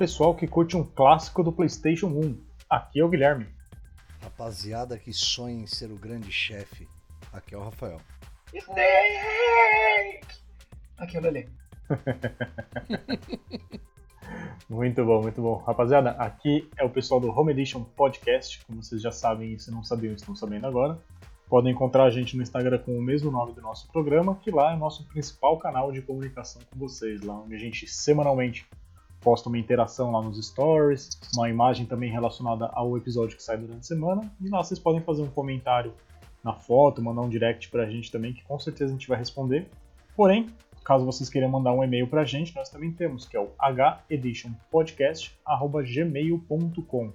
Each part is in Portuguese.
Pessoal que curte um clássico do PlayStation 1. Aqui é o Guilherme. Rapaziada que sonha em ser o grande chefe. Aqui é o Rafael. Snake! Aqui é o Lele. muito bom, muito bom. Rapaziada, aqui é o pessoal do Home Edition Podcast. Como vocês já sabem e se não sabiam, estão sabendo agora. Podem encontrar a gente no Instagram com o mesmo nome do nosso programa, que lá é o nosso principal canal de comunicação com vocês, lá onde a gente semanalmente posta uma interação lá nos stories, uma imagem também relacionada ao episódio que sai durante a semana, e lá vocês podem fazer um comentário na foto, mandar um direct pra gente também, que com certeza a gente vai responder. Porém, caso vocês queiram mandar um e-mail pra gente, nós também temos, que é o heditionpodcast.gmail.com.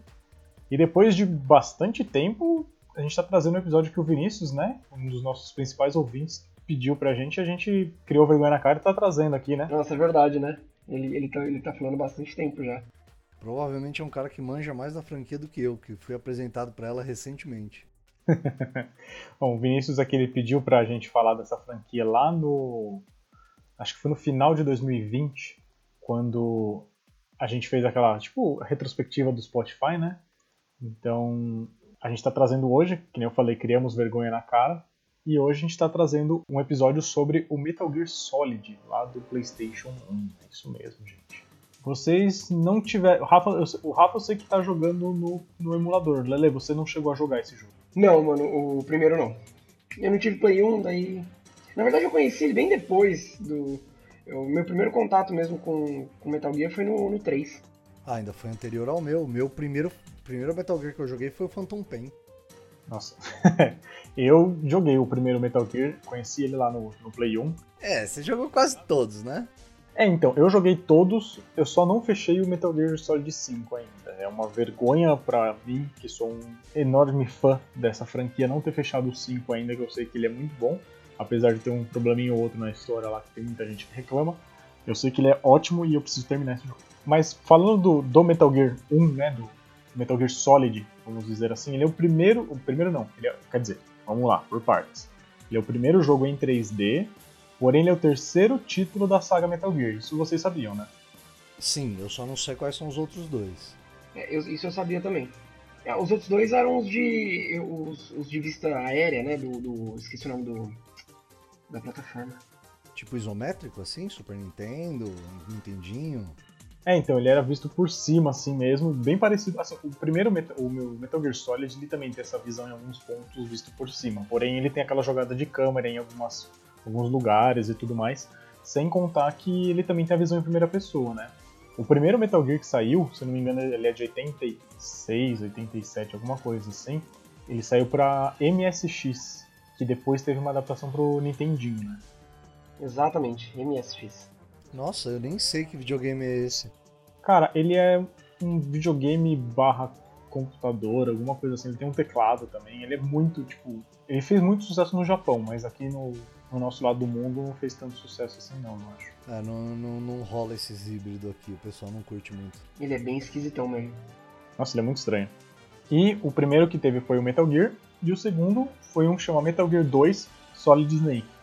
E depois de bastante tempo, a gente está trazendo um episódio que o Vinícius, né, um dos nossos principais ouvintes, pediu pra gente, a gente criou vergonha na cara e tá trazendo aqui, né? Nossa, é verdade, né? Ele, ele, tá, ele tá falando bastante tempo já. Provavelmente é um cara que manja mais da franquia do que eu, que fui apresentado para ela recentemente. Bom, o Vinícius aqui ele pediu pra gente falar dessa franquia lá no. Acho que foi no final de 2020, quando a gente fez aquela, tipo, retrospectiva do Spotify, né? Então, a gente está trazendo hoje, que nem eu falei, criamos vergonha na cara. E hoje a gente está trazendo um episódio sobre o Metal Gear Solid, lá do PlayStation 1. É isso mesmo, gente. Vocês não tiveram. O Rafa, eu, o Rafa eu sei que tá jogando no, no emulador. Lele, você não chegou a jogar esse jogo? Não, mano, o primeiro não. Eu não tive Play 1, daí. Na verdade eu conheci ele bem depois do. O meu primeiro contato mesmo com, com Metal Gear foi no, no 3. Ah, ainda foi anterior ao meu. O meu primeiro primeiro Metal Gear que eu joguei foi o Phantom Pain. Nossa. eu joguei o primeiro Metal Gear, conheci ele lá no, no Play 1. É, você jogou quase todos, né? É, então, eu joguei todos, eu só não fechei o Metal Gear Solid 5 ainda. É uma vergonha pra mim, que sou um enorme fã dessa franquia, não ter fechado o 5 ainda, que eu sei que ele é muito bom. Apesar de ter um probleminha ou outro na história lá, que tem muita gente que reclama. Eu sei que ele é ótimo e eu preciso terminar esse jogo. Mas falando do, do Metal Gear 1, né, do Metal Gear Solid, vamos dizer assim, ele é o primeiro. O primeiro não, é, quer dizer, vamos lá, por partes. Ele é o primeiro jogo em 3D, porém ele é o terceiro título da saga Metal Gear. Isso vocês sabiam, né? Sim, eu só não sei quais são os outros dois. É, eu, isso eu sabia também. É, os outros dois eram os de. os, os de vista aérea, né? Do, do, Esqueci o nome do. da plataforma. Tipo isométrico, assim? Super Nintendo, Nintendinho? É, então, ele era visto por cima, assim mesmo, bem parecido. Assim, o primeiro o meu Metal Gear Solid ele também tem essa visão em alguns pontos visto por cima. Porém, ele tem aquela jogada de câmera em algumas, alguns lugares e tudo mais. Sem contar que ele também tem a visão em primeira pessoa, né? O primeiro Metal Gear que saiu, se não me engano, ele é de 86, 87, alguma coisa assim. Ele saiu pra MSX, que depois teve uma adaptação pro Nintendinho, né? Exatamente, MSX. Nossa, eu nem sei que videogame é esse. Cara, ele é um videogame barra computador, alguma coisa assim. Ele tem um teclado também. Ele é muito, tipo. Ele fez muito sucesso no Japão, mas aqui no, no nosso lado do mundo não fez tanto sucesso assim, não, eu acho. É, não, não, não rola esses híbridos aqui, o pessoal não curte muito. Ele é bem esquisitão mesmo. Nossa, ele é muito estranho. E o primeiro que teve foi o Metal Gear, e o segundo foi um que chama Metal Gear 2 Solid Snake.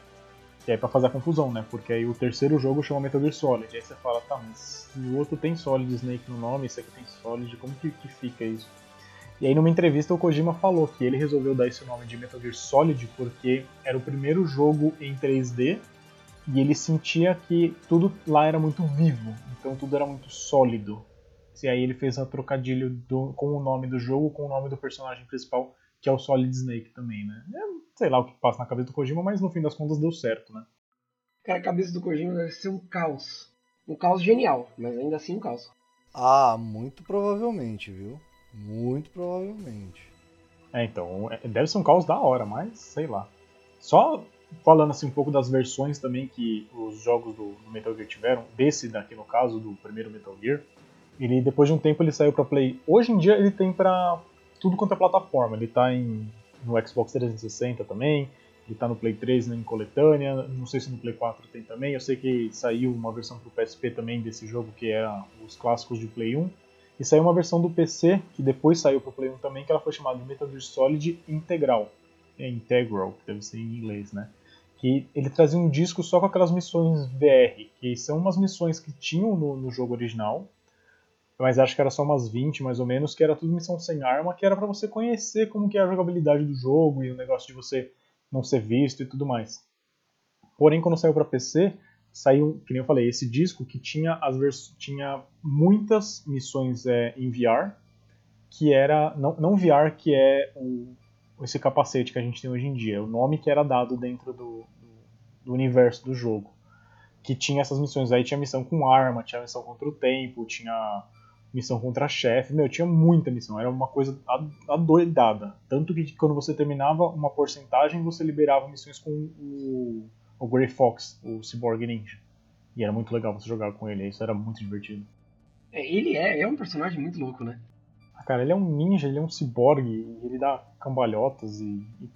Que é pra fazer a confusão, né? Porque aí o terceiro jogo chama Metal Gear Solid. Aí você fala, tá, mas o outro tem Solid Snake no nome, esse aqui tem Solid, como que, que fica isso? E aí numa entrevista o Kojima falou que ele resolveu dar esse nome de Metal Gear Solid porque era o primeiro jogo em 3D e ele sentia que tudo lá era muito vivo, então tudo era muito sólido. E aí ele fez a trocadilho do, com o nome do jogo, com o nome do personagem principal, que é o Solid Snake também, né? É, sei lá o que passa na cabeça do Kojima, mas no fim das contas deu certo, né? Cara, a cabeça do Kojima deve ser um caos. Um caos genial, mas ainda assim um caos. Ah, muito provavelmente, viu? Muito provavelmente. É, então, é, deve ser um caos da hora, mas sei lá. Só falando assim um pouco das versões também que os jogos do, do Metal Gear tiveram, desse daqui no caso, do primeiro Metal Gear, ele depois de um tempo ele saiu para Play. Hoje em dia ele tem para tudo quanto é plataforma. Ele tá em, no Xbox 360 também, ele tá no Play 3 né, em coletânea, não sei se no Play 4 tem também. Eu sei que saiu uma versão pro PSP também desse jogo, que era os clássicos de Play 1. E saiu uma versão do PC, que depois saiu pro Play 1 também, que ela foi chamada de Metal Gear Solid Integral. É Integral, que deve ser em inglês, né? Que ele trazia um disco só com aquelas missões VR, que são umas missões que tinham no, no jogo original, mas acho que era só umas 20 mais ou menos, que era tudo missão sem arma, que era para você conhecer como que é a jogabilidade do jogo e o negócio de você não ser visto e tudo mais. Porém, quando saiu para PC, saiu, que nem eu falei, esse disco que tinha as tinha muitas missões é, em VR, que era não, não VR que é o, esse capacete que a gente tem hoje em dia, é o nome que era dado dentro do, do, do universo do jogo, que tinha essas missões. Aí tinha missão com arma, tinha missão contra o tempo, tinha missão contra chefe, meu, tinha muita missão, era uma coisa adoidada. Tanto que quando você terminava uma porcentagem, você liberava missões com o, o Grey Fox, o Cyborg Ninja. E era muito legal você jogar com ele, isso era muito divertido. É, ele é, é um personagem muito louco, né? Ah, cara, ele é um ninja, ele é um ciborgue, ele dá cambalhotas e, e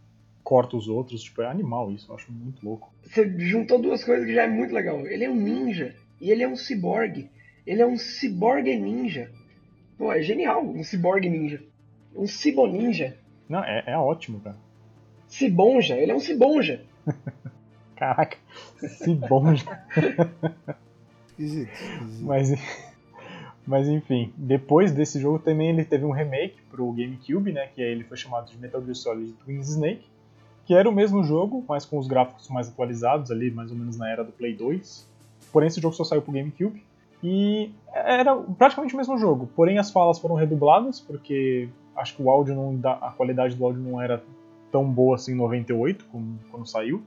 corta os outros, tipo, é animal isso, eu acho muito louco. Você juntou duas coisas que já é muito legal. Ele é um ninja e ele é um ciborgue. Ele é um ciborgue ninja. Pô, é genial, um ciborgue ninja. Um ciboninja. Não, é, é ótimo, cara. Cibonja, ele é um cibonja. Caraca, cibonja. esquisito, esquisito. Mas, mas enfim, depois desse jogo também ele teve um remake pro GameCube, né? Que aí ele foi chamado de Metal Gear Solid Twins Snake. Que era o mesmo jogo, mas com os gráficos mais atualizados ali, mais ou menos na era do Play 2. Porém, esse jogo só saiu pro GameCube. E era praticamente o mesmo jogo, porém as falas foram redubladas, porque acho que o áudio não a qualidade do áudio não era tão boa assim em 98, como quando saiu.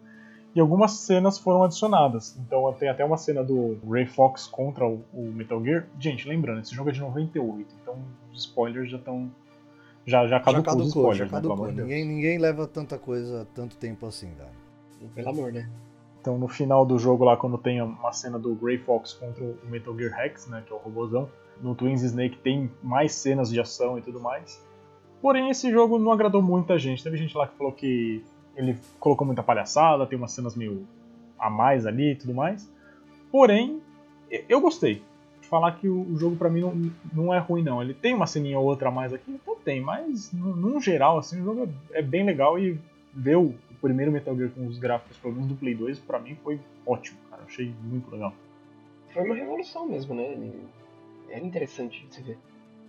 E algumas cenas foram adicionadas. Então tem até uma cena do Ray Fox contra o, o Metal Gear. Gente, lembrando, esse jogo é de 98, então os spoilers já estão já, já caducou, já caducou os spoilers, já caducou. Né, ninguém, ninguém leva tanta coisa tanto tempo assim, cara. Pelo amor, né? Então no final do jogo lá, quando tem uma cena do Grey Fox contra o Metal Gear Rex, né, que é o robôzão, no Twins Snake tem mais cenas de ação e tudo mais. Porém, esse jogo não agradou muita gente. Teve gente lá que falou que ele colocou muita palhaçada, tem umas cenas meio a mais ali e tudo mais. Porém, eu gostei. Falar que o jogo para mim não, não é ruim não. Ele tem uma ceninha ou outra a mais aqui, então tem, mas no geral assim o jogo é, é bem legal e ver o primeiro Metal Gear com os gráficos, pelo menos do Play 2, pra mim foi ótimo, cara. Achei muito legal. Foi uma revolução mesmo, né? Ele... Era interessante de se ver.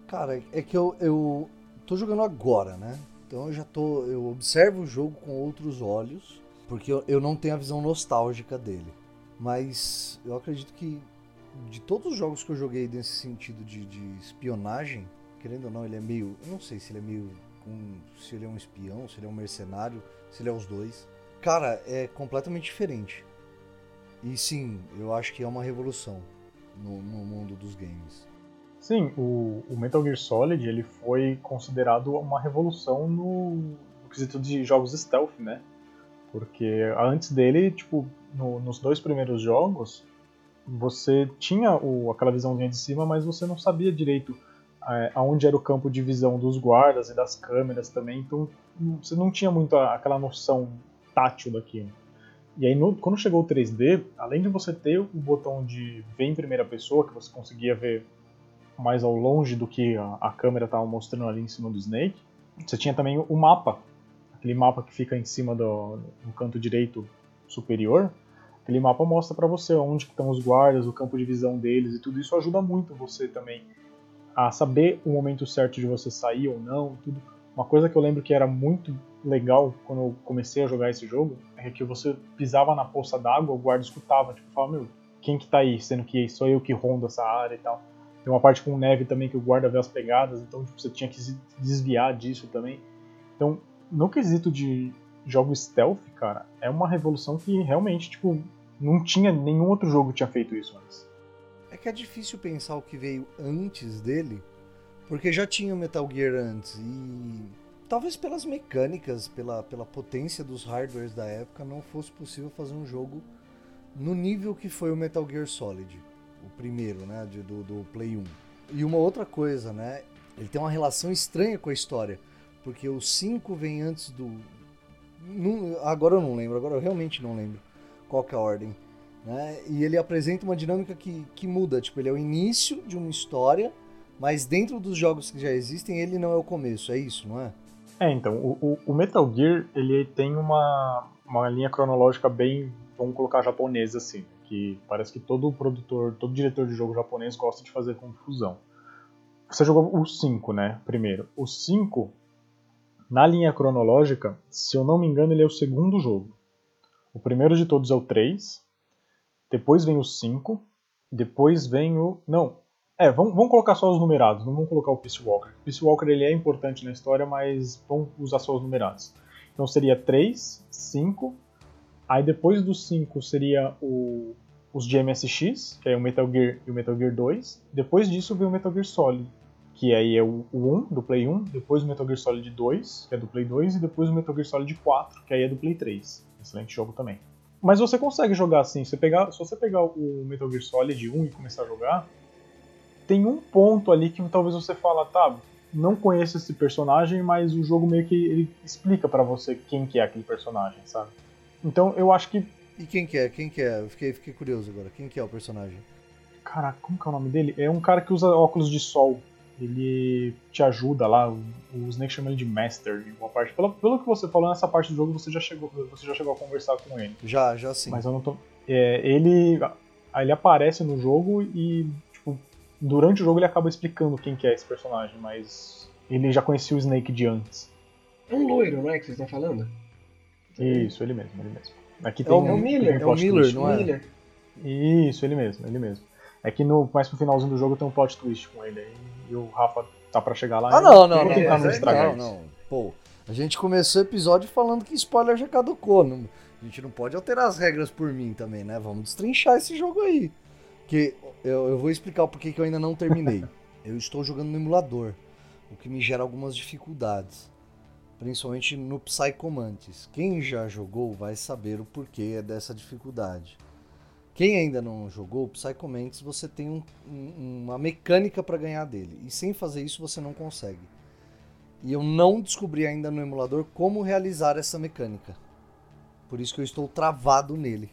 Cara, é que eu, eu tô jogando agora, né? Então eu já tô. Eu observo o jogo com outros olhos, porque eu, eu não tenho a visão nostálgica dele. Mas eu acredito que de todos os jogos que eu joguei nesse sentido de, de espionagem, querendo ou não, ele é meio. Eu não sei se ele é meio. Um, se ele é um espião, se ele é um mercenário se ele é os dois. Cara, é completamente diferente. E sim, eu acho que é uma revolução no, no mundo dos games. Sim, o, o, Metal Gear Solid ele foi considerado uma revolução no, no quesito de jogos stealth, né? Porque antes dele, tipo, no, nos dois primeiros jogos, você tinha o, aquela visãozinha de cima, mas você não sabia direito aonde era o campo de visão dos guardas e das câmeras também, então você não tinha muito aquela noção tátil daquilo. E aí, no, quando chegou o 3D, além de você ter o botão de ver em primeira pessoa, que você conseguia ver mais ao longe do que a, a câmera estava mostrando ali em cima do Snake, você tinha também o mapa, aquele mapa que fica em cima do no canto direito superior. Aquele mapa mostra para você onde estão os guardas, o campo de visão deles e tudo isso ajuda muito você também a saber o momento certo de você sair ou não, tudo. Uma coisa que eu lembro que era muito legal quando eu comecei a jogar esse jogo é que você pisava na poça d'água, o guarda escutava, tipo, falava, meu, quem que tá aí? Sendo que sou eu que rondo essa área e tal. Tem uma parte com neve também que o guarda vê as pegadas, então tipo, você tinha que se desviar disso também. Então, no quesito de jogo stealth, cara, é uma revolução que realmente, tipo, não tinha nenhum outro jogo que tinha feito isso antes. É que é difícil pensar o que veio antes dele, porque já tinha o Metal Gear antes e talvez pelas mecânicas, pela, pela potência dos hardwares da época, não fosse possível fazer um jogo no nível que foi o Metal Gear Solid, o primeiro, né, de, do, do Play 1. E uma outra coisa, né, ele tem uma relação estranha com a história, porque o 5 vem antes do... Não, agora eu não lembro, agora eu realmente não lembro qual é a ordem. Né? E ele apresenta uma dinâmica que, que muda. Tipo, ele é o início de uma história, mas dentro dos jogos que já existem, ele não é o começo. É isso, não é? É, então, o, o Metal Gear, ele tem uma, uma linha cronológica bem, vamos colocar japonesa assim, que parece que todo produtor, todo diretor de jogo japonês gosta de fazer confusão. Você jogou o 5, né? Primeiro. O 5, na linha cronológica, se eu não me engano, ele é o segundo jogo. O primeiro de todos é o 3, depois vem o 5, depois vem o. Não. É, vamos, vamos colocar só os numerados, não vamos colocar o Peace Walker. O Peace Walker ele é importante na história, mas vamos usar só os numerados. Então seria 3, 5, aí depois do 5 seria o, os de MSX, que é o Metal Gear e o Metal Gear 2. Depois disso vem o Metal Gear Solid, que aí é o, o 1 do Play 1, depois o Metal Gear Solid 2, que é do Play 2, e depois o Metal Gear Solid 4, que aí é do Play 3. Excelente jogo também. Mas você consegue jogar assim, você pegar, se você pegar o Metal Gear Solid 1 e começar a jogar, tem um ponto ali que talvez você fala, tá, não conheço esse personagem, mas o jogo meio que ele explica para você quem que é aquele personagem, sabe? Então eu acho que E quem que é? Quem que é? Eu fiquei, fiquei curioso agora. Quem que é o personagem? Caraca, como que é o nome dele? É um cara que usa óculos de sol. Ele te ajuda lá, o, o Snake chama ele de Master em uma parte. Pelo, pelo que você falou nessa parte do jogo, você já chegou, você já chegou a conversar com ele. Já, já sim. Mas eu não tô. É, ele, ele aparece no jogo e, tipo, durante o jogo ele acaba explicando quem que é esse personagem, mas ele já conhecia o Snake de antes. É um loiro, não é que vocês estão falando? Isso, ele mesmo, ele mesmo. Aqui É tem o- um- é o Miller, tem um é o Miller, não é? Miller. Isso, ele mesmo, ele mesmo. É que no, mais pro finalzinho do jogo tem um plot twist com ele aí e o Rafa tá pra chegar lá. Ah, e não, não, não. não é- estragar não, não. Pô, a gente começou o episódio falando que spoiler já caducou. não- a gente não pode alterar as regras por mim também, né? Vamos destrinchar esse jogo aí. Que eu, eu vou explicar o porquê que eu ainda não terminei. eu estou jogando no emulador, o que me gera algumas dificuldades. Principalmente no Psychomantis. Quem já jogou vai saber o porquê dessa dificuldade. Quem ainda não jogou, o Psychomantis você tem um- um- uma mecânica para ganhar dele. E sem fazer isso você não consegue. E eu não descobri ainda no emulador como realizar essa mecânica. Por isso que eu estou travado nele.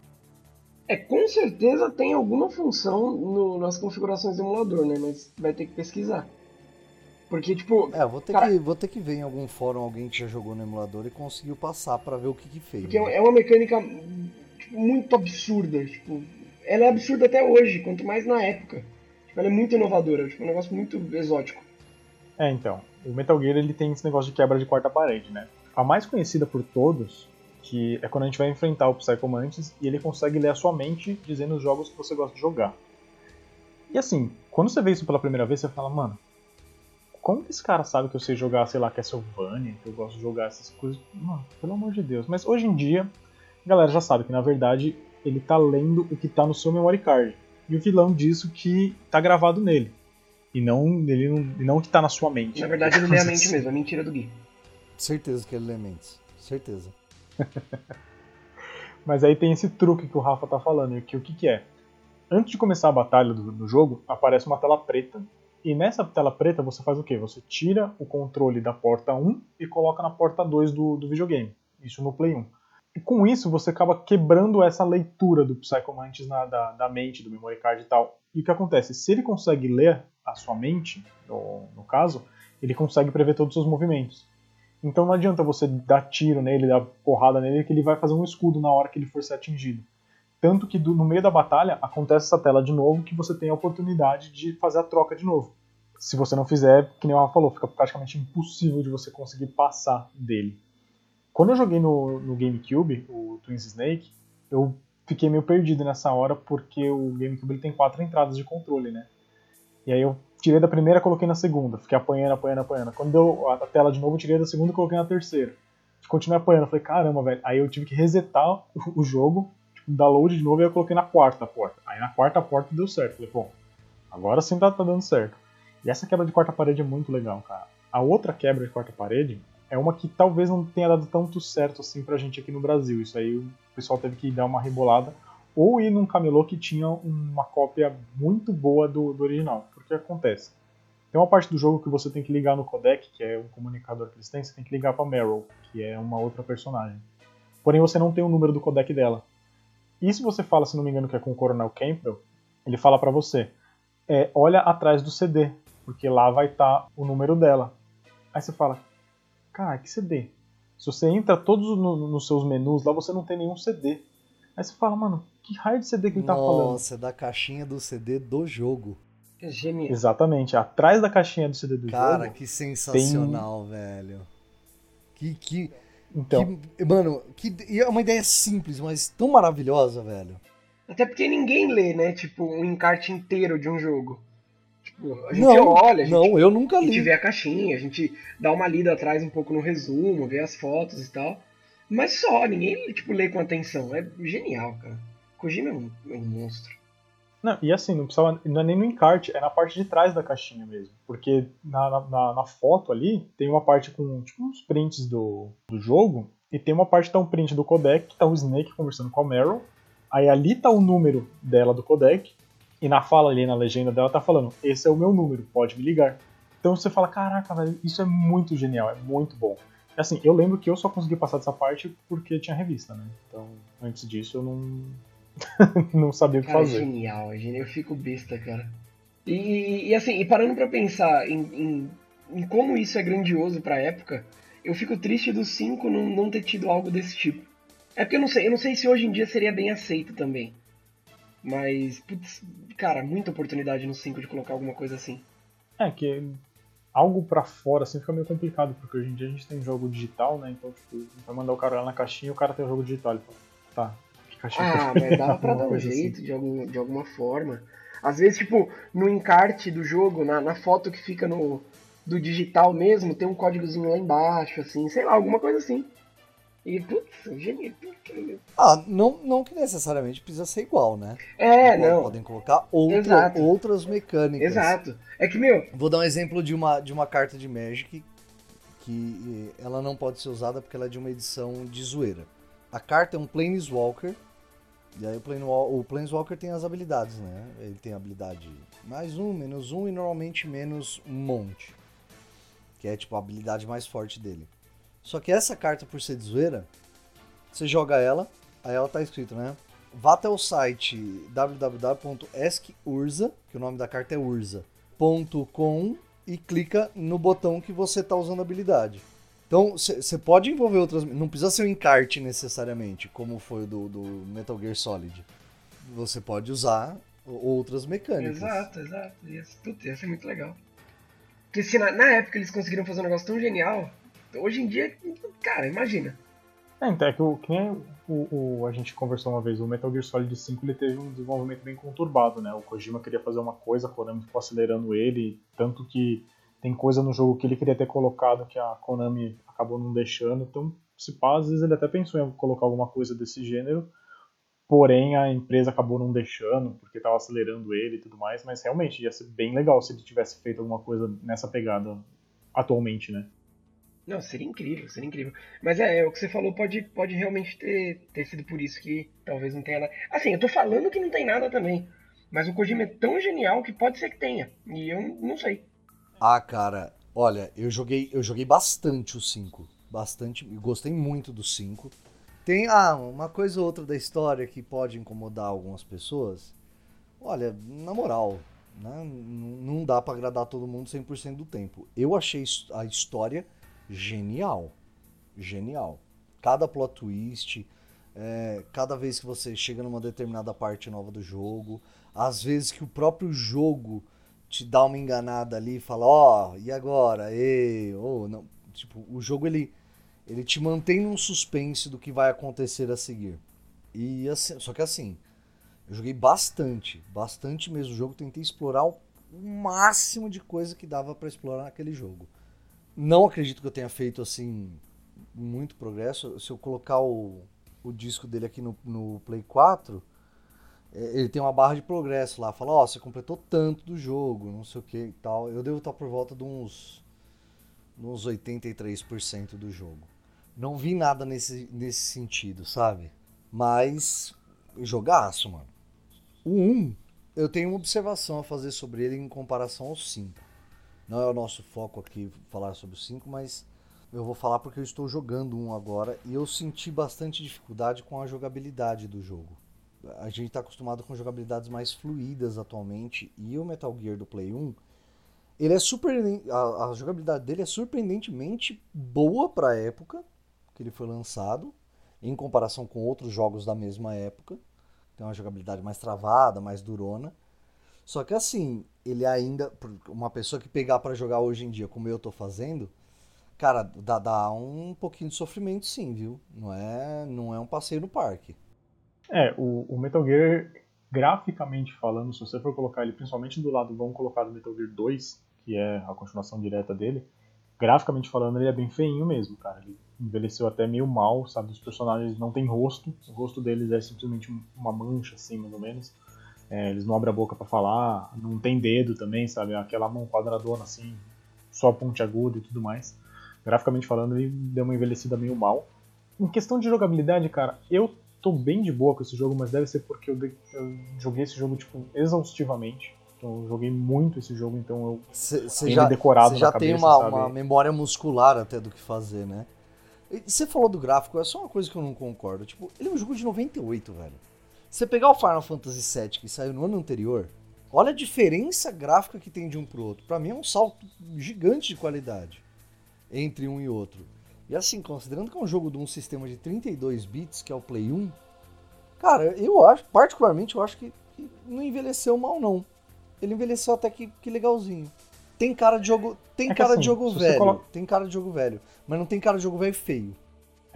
É, com certeza tem alguma função no- nas configurações do emulador, né? Mas vai ter que pesquisar. Porque, tipo, É, vou ter, Cara- que, vou ter que ver em algum fórum alguém que já jogou no emulador e conseguiu passar para ver o que, que fez. porque né? é uma mecânica tipo, muito absurda. Tipo, ela é absurda até hoje, quanto mais na época. Tipo, ela é muito inovadora, tipo, um negócio muito exótico. É, então. O Metal Gear ele tem esse negócio de quebra de quarta parede, né? A mais conhecida por todos, que é quando a gente vai enfrentar o Psycho Mantis e ele consegue ler a sua mente dizendo os jogos que você gosta de jogar. E assim, quando você vê isso pela primeira vez, você fala, mano, como que esse cara sabe que eu sei jogar, sei lá, Castlevania, que eu gosto de jogar essas coisas? Mano, pelo amor de Deus. Mas hoje em dia, a galera já sabe que na verdade ele tá lendo o que tá no seu memory card. E o vilão disso que tá gravado nele. E não, ele não, e não o que tá na sua mente. Na verdade, ele lê a mente mesmo, é mentira do Gui. Certeza que ele lê mentes. Certeza. Mas aí tem esse truque que o Rafa tá falando, que o que, que é? Antes de começar a batalha do, do jogo, aparece uma tela preta, e nessa tela preta você faz o quê? Você tira o controle da porta 1 e coloca na porta 2 do, do videogame. Isso no Play 1. E com isso você acaba quebrando essa leitura do Psychomantis na, da, da mente, do memory card e tal. E o que acontece? Se ele consegue ler a sua mente, no, no caso, ele consegue prever todos os seus movimentos. Então não adianta você dar tiro nele, dar porrada nele, que ele vai fazer um escudo na hora que ele for ser atingido. Tanto que do- no meio da batalha acontece essa tela de novo que você tem a oportunidade de fazer a troca de novo. Se você não fizer, que nem o falou, fica praticamente impossível de você conseguir passar dele. Quando eu joguei no, no GameCube, o Twins Snake, eu fiquei meio perdido nessa hora porque o GameCube tem quatro entradas de controle, né? E aí eu tirei da primeira, coloquei na segunda, fiquei apanhando, apanhando, apanhando. Quando deu a tela de novo, eu tirei da segunda e coloquei na terceira. Continuei apanhando, falei, caramba, velho. Aí eu tive que resetar o, jogo, tipo, dar load de novo e eu coloquei na quarta porta. Aí na quarta porta deu certo. Falei, pô, agora sim tá, tá dando certo. E essa quebra de quarta parede é muito legal, cara. A outra quebra de quarta parede é uma que talvez não tenha dado tanto certo assim pra gente aqui no Brasil. Isso aí o pessoal teve que dar uma rebolada ou ir num camelô que tinha uma cópia muito boa do, do original. Porque acontece. Tem uma parte do jogo que você tem que ligar no codec, que é um comunicador que eles têm, você tem que ligar pra Meryl, que é uma outra personagem. Porém, você não tem o número do codec dela. E se você fala, se não me engano, que é com o Coronel Campbell, ele fala pra você, é, olha atrás do CD, porque lá vai estar o número dela. Aí você fala, cara, que CD? Se você entra todos no- nos seus menus, lá você não tem nenhum CD. Aí você fala, mano, que raio de CD que ele tá falando? Nossa, é da caixinha do CD do jogo. É genial. Exatamente, atrás da caixinha do CD do Cara, jogo. que sensacional, velho. Que, que, Então, que- Mano, que, é uma ideia simples, mas tão maravilhosa, velho. Até porque ninguém lê, né? Tipo, um encarte inteiro de um jogo. Tipo, a gente não, olha, a gente, não, eu nunca a gente li. vê a caixinha, a gente dá uma lida atrás um pouco no resumo, vê as fotos e tal. Mas só, ninguém, tipo, lê com atenção. É genial, cara. Kojima é um, é um monstro. não, e assim, não precisava, não é nem no encarte, é na parte de trás da caixinha mesmo. Porque na, na- na, na foto ali tem uma parte com tipo, uns prints do, do jogo, e tem uma parte que tá um print do codec, que tá o Snake conversando com a Meryl. Aí ali tá o número dela do codec, e na fala ali, na legenda dela, tá falando: Esse é o meu número, pode me ligar. Então você fala: Caraca, velho, isso é muito genial, é muito bom. E, Assim, eu lembro que eu só consegui passar dessa parte porque tinha revista, né? Então, antes disso, eu não, não sabia o que Cara, é fazer. genial, é genial. Eu fico besta, cara. E, e assim, e parando pra pensar em, em, em como isso é grandioso pra época, eu fico triste do 5 não, não ter tido algo desse tipo. É porque eu não sei, eu não sei se hoje em dia seria bem aceito também. Mas, putz, cara, muita oportunidade no 5 de colocar alguma coisa assim. É, que algo pra fora assim fica meio complicado, porque hoje em dia a gente tem jogo digital, né? Então, tipo, vai mandar o cara lá na caixinha e o cara tem o jogo digital. Ele fala, tá, que caixinha Ah, que mas dava pra dar um assim. jeito de, algum, de alguma forma. Às vezes, tipo, no encarte do jogo, na, na foto que fica no do digital mesmo, tem um códigozinho lá embaixo, assim, sei lá, alguma coisa assim. E, putz, genial. Ah, não, não que necessariamente precisa ser igual, né? É, Podem- não. Podem colocar outra- outras mecânicas. Exato. É que, meu, Vou dar um exemplo de uma, de uma carta de Magic que eh, ela não pode ser usada porque ela é de uma edição de zoeira. A carta é um Planeswalker. E aí o, Planewal- o Planeswalker tem as habilidades, né? Ele tem a habilidade mais um, menos um e normalmente menos um monte. Que é tipo a habilidade mais forte dele. Só que essa carta, por ser de zoeira, você joga ela, aí ela tá escrito, né? Vá até o site www.eskurza, que o nome da carta é Urza, .com e clica no botão que você tá usando a habilidade. Então, você pode envolver outras... Não precisa ser um encarte necessariamente, como foi do, do Metal Gear Solid. Você pode usar outras mecânicas. Exato, exato. Ia, putz, ia ser muito legal. Porque se na, na época eles conseguiram fazer um negócio tão genial, hoje em dia, cara, imagina. É, então, é que, o, que o, o- a gente conversou uma vez, o Metal Gear Solid 5 ele teve um desenvolvimento bem conturbado, né? O Kojima queria fazer uma coisa, a Konami ficou acelerando ele, tanto que tem coisa no jogo que ele queria ter colocado que a Konami acabou não deixando. Então, se pá, às vezes ele até pensou em colocar alguma coisa desse gênero, porém a empresa acabou não deixando, porque estava acelerando ele e tudo mais, mas realmente ia ser bem legal se ele tivesse feito alguma coisa nessa pegada atualmente, né? Não, seria incrível, seria incrível. Mas é, é, o que você falou pode, pode realmente ter, ter sido por isso que talvez não tenha nada. Assim, eu tô falando que não tem nada também. Mas o Kojima é tão genial que pode ser que tenha. E eu não sei. Ah, cara, olha, eu joguei, eu joguei bastante o 5. Bastante, gostei muito do 5. Tem ah, uma coisa ou outra da história que pode incomodar algumas pessoas. Olha, na moral, né, não dá pra agradar todo mundo 100% do tempo. Eu achei a história genial. Genial. Cada plot twist, é, cada vez que você chega numa determinada parte nova do jogo, às vezes que o próprio jogo te dá uma enganada ali e fala, ó, e agora? E, ou não, tipo, o jogo ele ele te mantém num suspense do que vai acontecer a seguir. E assim, só que assim, eu joguei bastante, bastante mesmo o jogo, tentei explorar o máximo de coisa que dava pra explorar naquele jogo. Não acredito que eu tenha feito assim muito progresso. Se eu colocar o, o disco dele aqui no, no Play 4, é, ele tem uma barra de progresso lá, fala, ó, você completou tanto do jogo, não sei o que e tal. Eu devo estar por volta de uns, uns 83% do jogo. Não vi nada nesse, nesse sentido, sabe? Mas, jogaço, mano. O 1, eu tenho uma observação a fazer sobre ele em comparação ao 5. Não é o nosso foco aqui falar sobre o 5, mas eu vou falar porque eu estou jogando um agora e eu senti bastante dificuldade com a jogabilidade do jogo. A gente está acostumado com jogabilidades mais fluídas atualmente e o Metal Gear do Play 1 ele é super a, a jogabilidade dele é surpreendentemente boa para a época que ele foi lançado em comparação com outros jogos da mesma época. Tem uma jogabilidade mais travada mais durona só que assim ele ainda. Uma pessoa que pegar para jogar hoje em dia, como eu tô fazendo, cara, dá, dá um pouquinho de sofrimento sim, viu? Não é, não é um passeio no parque. É, o, o Metal Gear, graficamente falando, se você for colocar ele principalmente do lado, vamos colocar do Metal Gear 2, que é a continuação direta dele, graficamente falando, ele é bem feinho mesmo, cara. Ele envelheceu até meio mal, sabe? Os personagens não têm rosto, o rosto deles é simplesmente uma mancha, assim, mais ou menos. É, eles não abrem a boca para falar, não tem dedo também, sabe? Aquela mão quadradona, assim, só ponte aguda e tudo mais. Graficamente falando, ele deu uma envelhecida meio mal. Em questão de jogabilidade, cara, eu tô bem de boa com esse jogo, mas deve ser porque eu, eu joguei esse jogo, tipo, exaustivamente. Então, eu joguei muito esse jogo, então eu cê, cê já, decorado Você já cabeça, tem uma, uma, memória muscular até do que fazer, né? Você falou do gráfico, é só uma coisa que eu não concordo. Tipo, ele é um jogo de 98, velho. Você pegar o Final Fantasy VII, que saiu no ano anterior, olha a diferença gráfica que tem de um pro outro. Para mim é um salto gigante de qualidade entre um e outro. E assim, considerando que é um jogo de um sistema de 32 bits, que é o Play 1, cara, eu acho, particularmente, eu acho que, não envelheceu mal, não ele envelheceu até que, que legalzinho. Tem cara de jogo, tem é cara assim, de jogo velho, coloca... tem cara de jogo velho, mas não tem cara de jogo velho feio.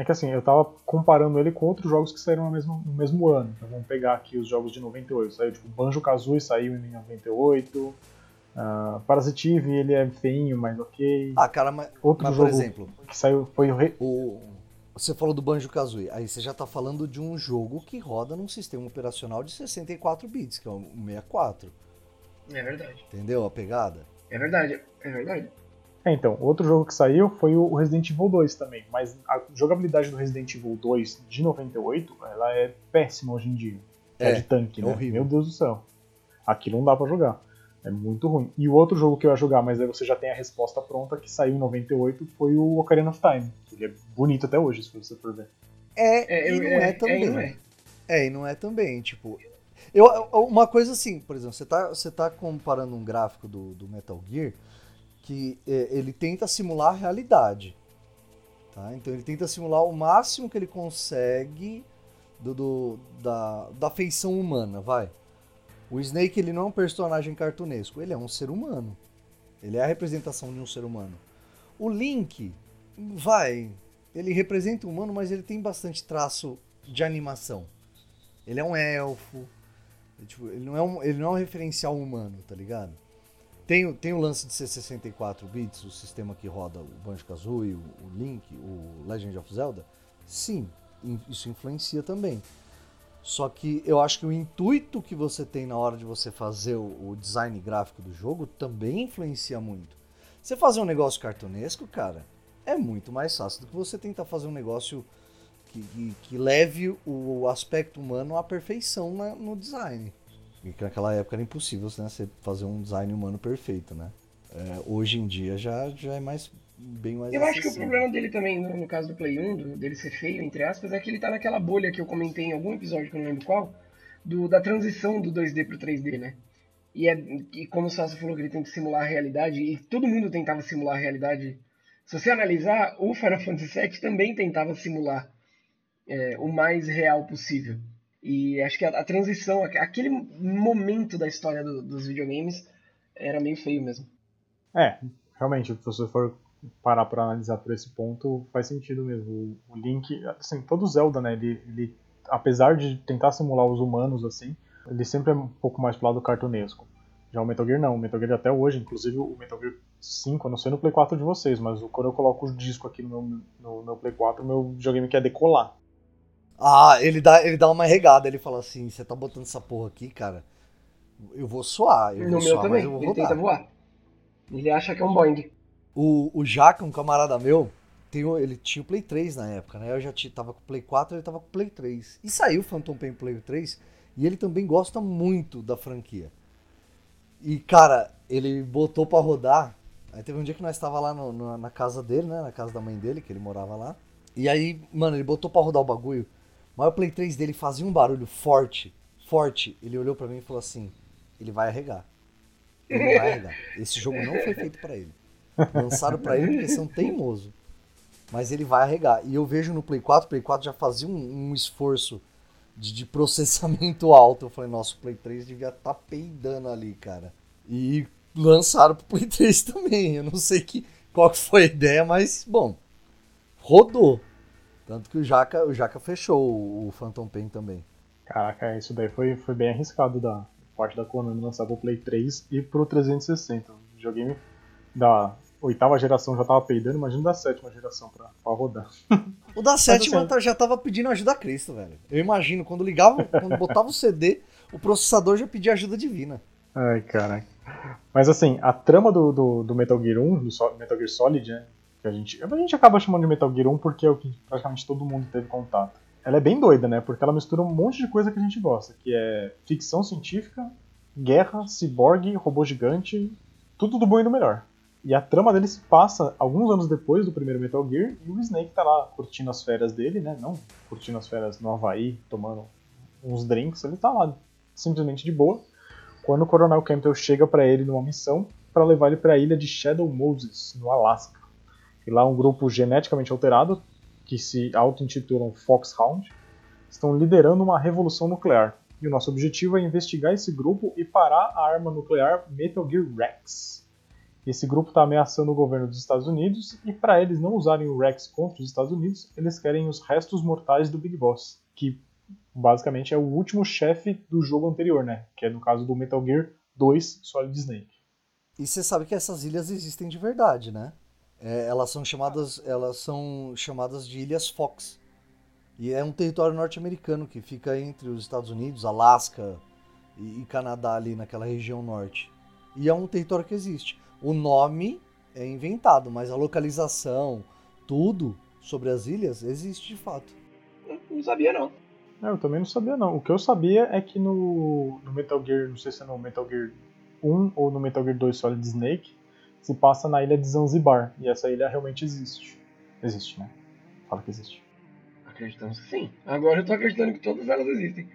É que assim, eu tava comparando ele com outros jogos que saíram no mesmo, no mesmo ano. Então vamos pegar aqui os jogos de 98. Saiu tipo Banjo-Kazooie saiu em 98. Uh, ah, Parasitive, ele é feinho, mas ok. Ah, cara, mas, Outro mas jogo por exemplo, que saiu foi o, Re... o você falou do Banjo-Kazooie. Aí você já tá falando de um jogo que roda num sistema operacional de 64 bits, que é o 64. É verdade. Entendeu a pegada? É verdade, é verdade. É, então, outro jogo que saiu foi o Resident Evil 2 também, mas a jogabilidade do Resident Evil 2 de 98, ela é péssima hoje em dia. É, é de tanque, é né? Horrível. Meu Deus do céu. Aquilo não dá para jogar. É muito ruim. E o outro jogo que eu ia jogar, mas aí você já tem a resposta pronta, que saiu em 98, foi o Ocarina of Time. Ele é bonito até hoje, se você for ver. É, é e não é, é também. É, não é. é, e não é também. Tipo, eu, uma coisa assim, por exemplo, você está você tá comparando um gráfico do, do Metal Gear que é, ele tenta simular a realidade. Tá? Então ele tenta simular o máximo que ele consegue do, do, da, da feição humana, vai. O Snake ele não é um personagem cartunesco, ele é um ser humano. Ele é a representação de um ser humano. O Link, vai, ele representa o humano, mas ele tem bastante traço de animação. Ele é um elfo, Tipo, ele, não é um, ele não é um referencial humano, tá ligado? Tem, tem o lance de ser 64 bits, o sistema que roda o Banjo-Kazooie, o, o Link, o Legend of Zelda. Sim, isso influencia também. Só que eu acho que o intuito que você tem na hora de você fazer o, design gráfico do jogo também influencia muito. Você fazer um negócio cartunesco, cara, é muito mais fácil do que você tentar fazer um negócio que, que, que leve o aspecto humano à perfeição na, no design. E que naquela época era impossível né, você fazer um design humano perfeito, né? É, hoje em dia já, já é mais bem mais Eu acho que o problema dele também, no, no caso do Play 1, do, dele ser feio, entre aspas, é que ele tá naquela bolha que eu comentei em algum episódio que eu não lembro qual, do, da transição do 2D pro 3D, né? E, é, e como o Sasha falou que ele tem que simular a realidade, e todo mundo tentava simular a realidade. Se você analisar, o Final Fantasy VII também tentava simular é, o mais real possível. E acho que a, a transição, aquele momento da história do, dos videogames era meio feio mesmo. É, realmente, se você for parar para analisar por esse ponto, faz sentido mesmo. O, Link, assim, todo Zelda, né, ele, ele, apesar de tentar simular os humanos, assim, ele sempre é um pouco mais pro lado cartunesco. Já o Metal Gear não, o Metal Gear até hoje, inclusive o Metal Gear 5, eu não sei no Play 4 de vocês, mas quando eu coloco o disco aqui no meu, no meu Play 4, o meu videogame quer decolar. Ah, ele dá, ele dá uma regada, ele fala assim, você tá botando essa porra aqui, cara, eu vou suar, eu no vou meu suar, também, ele tenta voar. Ele acha que é um Boeing. O, o Jaca, um camarada meu, tem, ele tinha o Play 3 na época, né? Eu já tinha, tava com o Play 4, ele tava com o Play 3. E saiu o Phantom Pain Play 3, e ele também gosta muito da franquia. E, cara, ele botou para rodar. Aí teve um dia que nós estava lá no, no, na casa dele, né? Na casa da mãe dele, que ele morava lá. E aí, mano, ele botou para rodar o bagulho. Mas o Play 3 dele fazia um barulho forte, forte. Ele olhou para mim e falou assim: ele vai arregar. Ele vai arregar. Esse jogo não foi feito para ele. Lançaram para ele porque são teimoso. Mas ele vai arregar. E eu vejo no Play 4, o Play 4 já fazia um, um esforço de, de, processamento alto. Eu falei, nossa, o Play 3 devia estar tá peidando ali, cara. E lançaram pro Play 3 também. Eu não sei que, qual que foi a ideia, mas, bom, rodou. Tanto que o Jaca, o Jaca fechou o Phantom Pain também. Caraca, isso daí foi, foi bem arriscado da parte da Konami lançar pro Play 3 e pro 360. O videogame da oitava geração já tava peidando, imagina da sétima geração pra, pra rodar. O da sétima assim, já tava pedindo ajuda a Cristo, velho. Eu imagino, quando ligava, quando botava o CD, o processador já pedia ajuda divina. Ai, caraca. Mas assim, a trama do, do, do Metal Gear 1, do Metal Gear Solid, né? Que a gente, a gente acaba chamando de Metal Gear 1 porque é o que praticamente todo mundo teve contato. Ela é bem doida, né? Porque ela mistura um monte de coisa que a gente gosta, que é ficção científica, guerra, ciborgue, robô gigante, tudo do bom e do melhor. E a trama dele se passa alguns anos depois do primeiro Metal Gear e o Snake tá lá curtindo as férias dele, né? Não curtindo as férias no Havaí, tomando uns drinks, ele tá lá simplesmente de boa. Quando o Coronel Campbell chega para ele numa missão para levar ele para a ilha de Shadow Moses, no Alasca. E lá um grupo geneticamente alterado, que se auto-intitulam Foxhound, estão liderando uma revolução nuclear. E o nosso objetivo é investigar esse grupo e parar a arma nuclear Metal Gear Rex. Esse grupo está ameaçando o governo dos Estados Unidos e para eles não usarem o Rex contra os Estados Unidos, eles querem os restos mortais do Big Boss, que basicamente é o último chefe do jogo anterior, né? Que é no caso do Metal Gear 2 Solid Snake. E você sabe que essas ilhas existem de verdade, né? É, elas são chamadas, elas são chamadas de Ilhas Fox. E é um território norte-americano que fica entre os Estados Unidos, Alasca e, e Canadá ali naquela região norte. E é um território que existe. O nome é inventado, mas a localização, tudo sobre as ilhas existe de fato. Não sabia não. É, eu também não sabia não. O que eu sabia é que no, no Metal Gear, não sei se é no Metal Gear 1 ou no Metal Gear 2 Solid Snake, se passa na ilha de Zanzibar. E essa ilha realmente existe. Existe, né? Fala que existe. Acreditamos que sim. Agora eu tô acreditando que todas elas existem.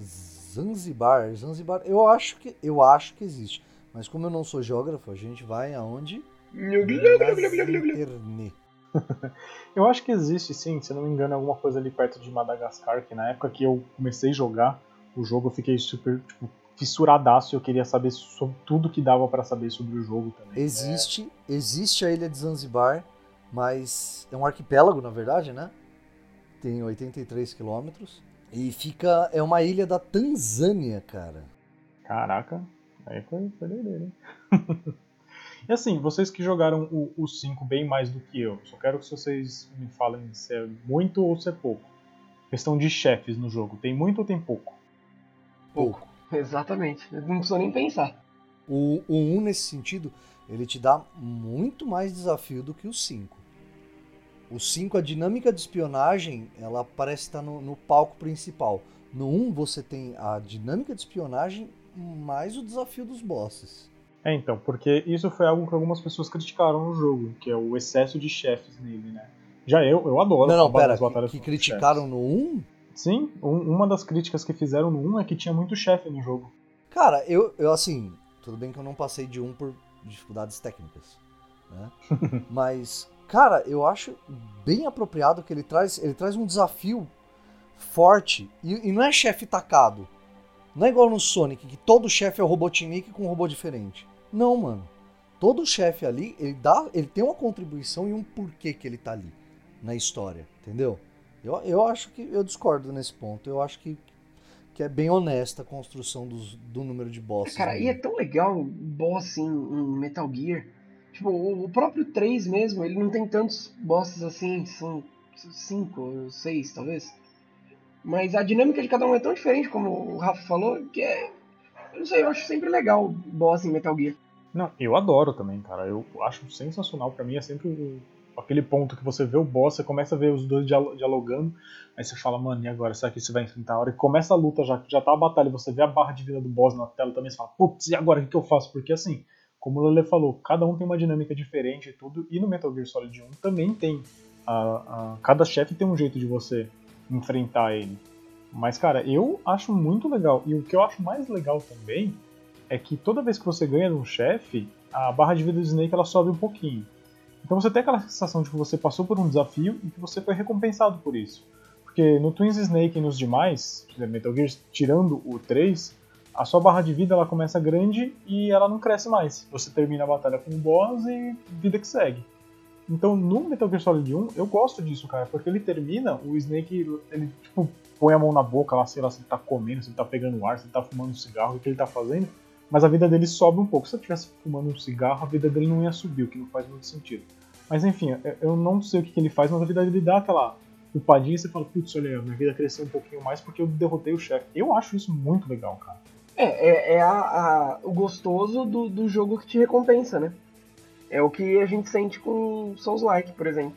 Zanzibar, Zanzibar, eu acho que eu acho que existe. Mas como eu não sou geógrafo, a gente vai aonde? eu acho que existe sim, se não me engano, alguma coisa ali perto de Madagascar, que na época que eu comecei a jogar o jogo eu fiquei super tipo, fissuradaço e eu queria saber sobre tudo que dava para saber sobre o jogo também. Existe, é. existe a ilha de Zanzibar, mas é um arquipélago, na verdade, né? Tem 83 quilômetros. E fica. É uma ilha da Tanzânia, cara. Caraca, aí foi, foi doideira, hein? e assim, vocês que jogaram o 5 bem mais do que eu, só quero que vocês me falem se é muito ou se é pouco. Questão de chefes no jogo, tem muito ou tem pouco? Pouco. Exatamente. Não precisa nem pensar. O, o 1, nesse sentido, ele te dá muito mais desafio do que o 5. O 5, a dinâmica de espionagem, ela parece estar no, no palco principal. No 1, você tem a dinâmica de espionagem mais o desafio dos bosses. É, então, porque isso foi algo que algumas pessoas criticaram no jogo, que é o excesso de chefes nele, né? Já eu, eu adoro. Não, não, pera, que, que criticaram no 1? Sim, um, uma das críticas que fizeram no 1 é que tinha muito chefe no jogo. Cara, eu, eu assim, tudo bem que eu não passei de 1 por dificuldades técnicas, né? Mas, cara, eu acho bem apropriado que ele traz, ele traz um desafio forte e, e não é chefe tacado. Não é igual no Sonic, que todo chefe é o Robotnik com um robô diferente. Não, mano. Todo chefe ali, ele dá, ele tem uma contribuição e um porquê que ele tá ali na história, entendeu? Eu, eu acho que eu discordo nesse ponto. Eu acho que, que é bem honesta a construção dos, do número de bosses. Cara, aí. e é tão legal o boss em, em, Metal Gear. Tipo, o, o, próprio 3 mesmo, ele não tem tantos bosses assim, são 5, 6 talvez. Mas a dinâmica de cada um é tão diferente, como o Rafa falou, que é. Eu não sei, eu acho sempre legal o boss em Metal Gear. Não, eu adoro também, cara. Eu acho sensacional. Pra mim é sempre aquele ponto que você vê o boss, você começa a ver os dois dialogando, aí você fala, mano, e agora? Será que você vai enfrentar? A hora que começa a luta, já, já tá a batalha, você vê a barra de vida do boss na tela também, você fala, putz, e agora o que eu faço? Porque assim, como o Lele falou, cada um tem uma dinâmica diferente e tudo, e no Metal Gear Solid 1 também tem. A, a, cada chefe tem um jeito de você enfrentar ele. Mas, cara, eu acho muito legal. E o que eu acho mais legal também é que toda vez que você ganha um chefe, a barra de vida do Snake ela sobe um pouquinho. Então você tem aquela sensação de que você passou por um desafio e que você foi recompensado por isso. Porque no Twins Snake e nos demais, Metal Gear, tirando o 3, a sua barra de vida ela começa grande e ela não cresce mais. Você termina a batalha com o boss e vida que segue. Então no Metal Gear Solid 1 eu gosto disso, cara, porque ele termina, o Snake ele tipo põe a mão na boca lá, sei lá se ele tá comendo, se ele tá pegando ar, se ele tá fumando um cigarro, o que ele tá fazendo, mas a vida dele sobe um pouco. Se ele estivesse fumando um cigarro, a vida dele não ia subir, o que não faz muito sentido. Mas enfim, eu não sei o que, ele faz, mas a vida dele dá aquela upadinha e você fala, putz, olha, minha vida cresceu um pouquinho mais porque eu derrotei o chefe. Eu acho isso muito legal, cara. É, é, é a, a, o gostoso do, do jogo que te recompensa, né? É o que a gente sente com Souls-like, por exemplo.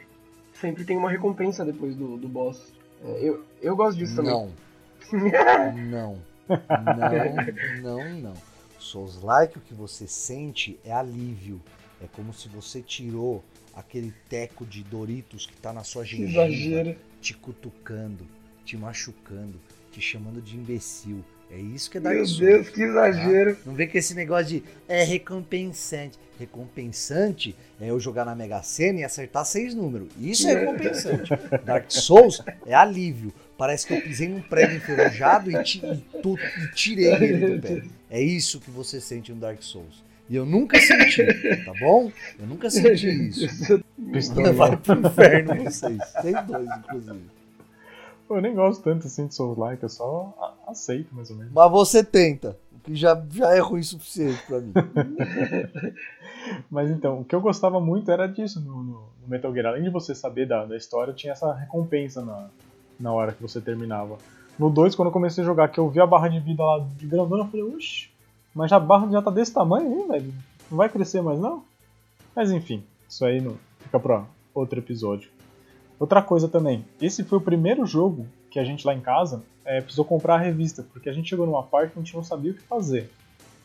Sempre tem uma recompensa depois do, do boss. É, eu, eu gosto disso também. Não. não. Não, não, não. Souls-like, o que você sente é alívio. É como se você tirou aquele teco de Doritos que tá na sua gengiva, te cutucando, te machucando, te chamando de imbecil. É isso que é Dark Souls. Meu Deus, que exagero. Tá? Não vem com esse negócio de é recompensante. Recompensante é eu jogar na Mega Sena e acertar seis números. Isso é recompensante. Dark Souls é alívio. Parece que eu pisei num prego enferrujado e, ti, e, tu, e tirei ele do pé. É isso que você sente no Dark Souls. E eu nunca senti, tá bom? Eu nunca senti isso. Vai pro inferno vocês. Tem dois, inclusive. Eu nem gosto tanto assim de Souls Like, eu só aceito mais ou menos. Mas você tenta, o que já, já é ruim o suficiente pra mim. Mas então, o que eu gostava muito era disso no, no, no Metal Gear. Além de você saber da, da história, tinha essa recompensa na, na hora que você terminava. No 2, quando eu comecei a jogar, que eu vi a barra de vida lá de grandona, eu falei, uxe, mas a barra já tá desse tamanho aí, velho. Não vai crescer mais não? Mas enfim, isso aí não fica pra outro episódio. Outra coisa também, esse foi o primeiro jogo que a gente lá em casa é, precisou comprar a revista, porque a gente chegou numa parte que a gente não sabia o que fazer.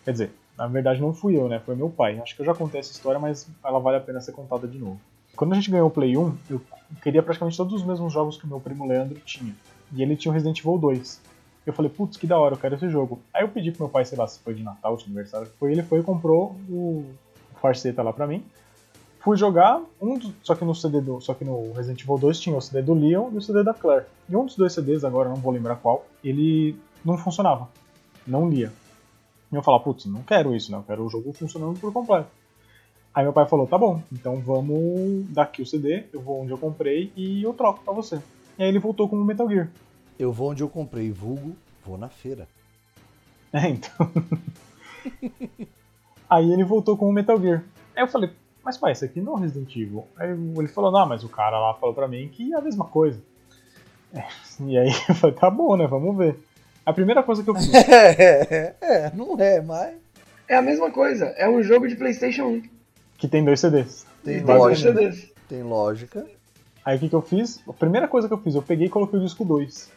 Quer dizer, na verdade não fui eu, né? Foi meu pai. Acho que eu já contei essa história, mas ela vale a pena ser contada de novo. Quando a gente ganhou o Play 1, eu queria praticamente todos os mesmos jogos que o meu primo Leandro tinha. E ele tinha o Resident Evil 2. Eu falei, putz, que da hora, eu quero esse jogo. Aí eu pedi pro meu pai, sei lá, se foi de Natal, de aniversário, foi ele foi e comprou o Farceta lá pra mim. Fui jogar, um do, só que no CD do, só que no Resident Evil 2 tinha o CD do Leon e o CD da Claire. E um dos dois CDs, agora não vou lembrar qual, ele não funcionava. Não lia. E eu falava, putz, não quero isso, né? Eu quero o jogo funcionando por completo. Aí meu pai falou, tá bom, então vamos dar aqui o CD, eu vou onde eu comprei e eu troco pra você. E aí ele voltou com o Metal Gear. Eu vou onde eu comprei, vulgo, vou na feira. É, então. aí ele voltou com o Metal Gear. Aí eu falei, mas pai, esse aqui não é Resident Evil. Aí ele falou, não, mas o cara lá falou pra mim que é a mesma coisa. É, e aí eu falei, tá bom, né, vamos ver. A primeira coisa que eu fiz. é, é, não é, mas. É a mesma coisa, é um jogo de PlayStation 1. Que tem dois CDs. Tem lógica. CDs. Tem lógica. Aí o que, que eu fiz? A primeira coisa que eu fiz, eu peguei e coloquei o disco 2.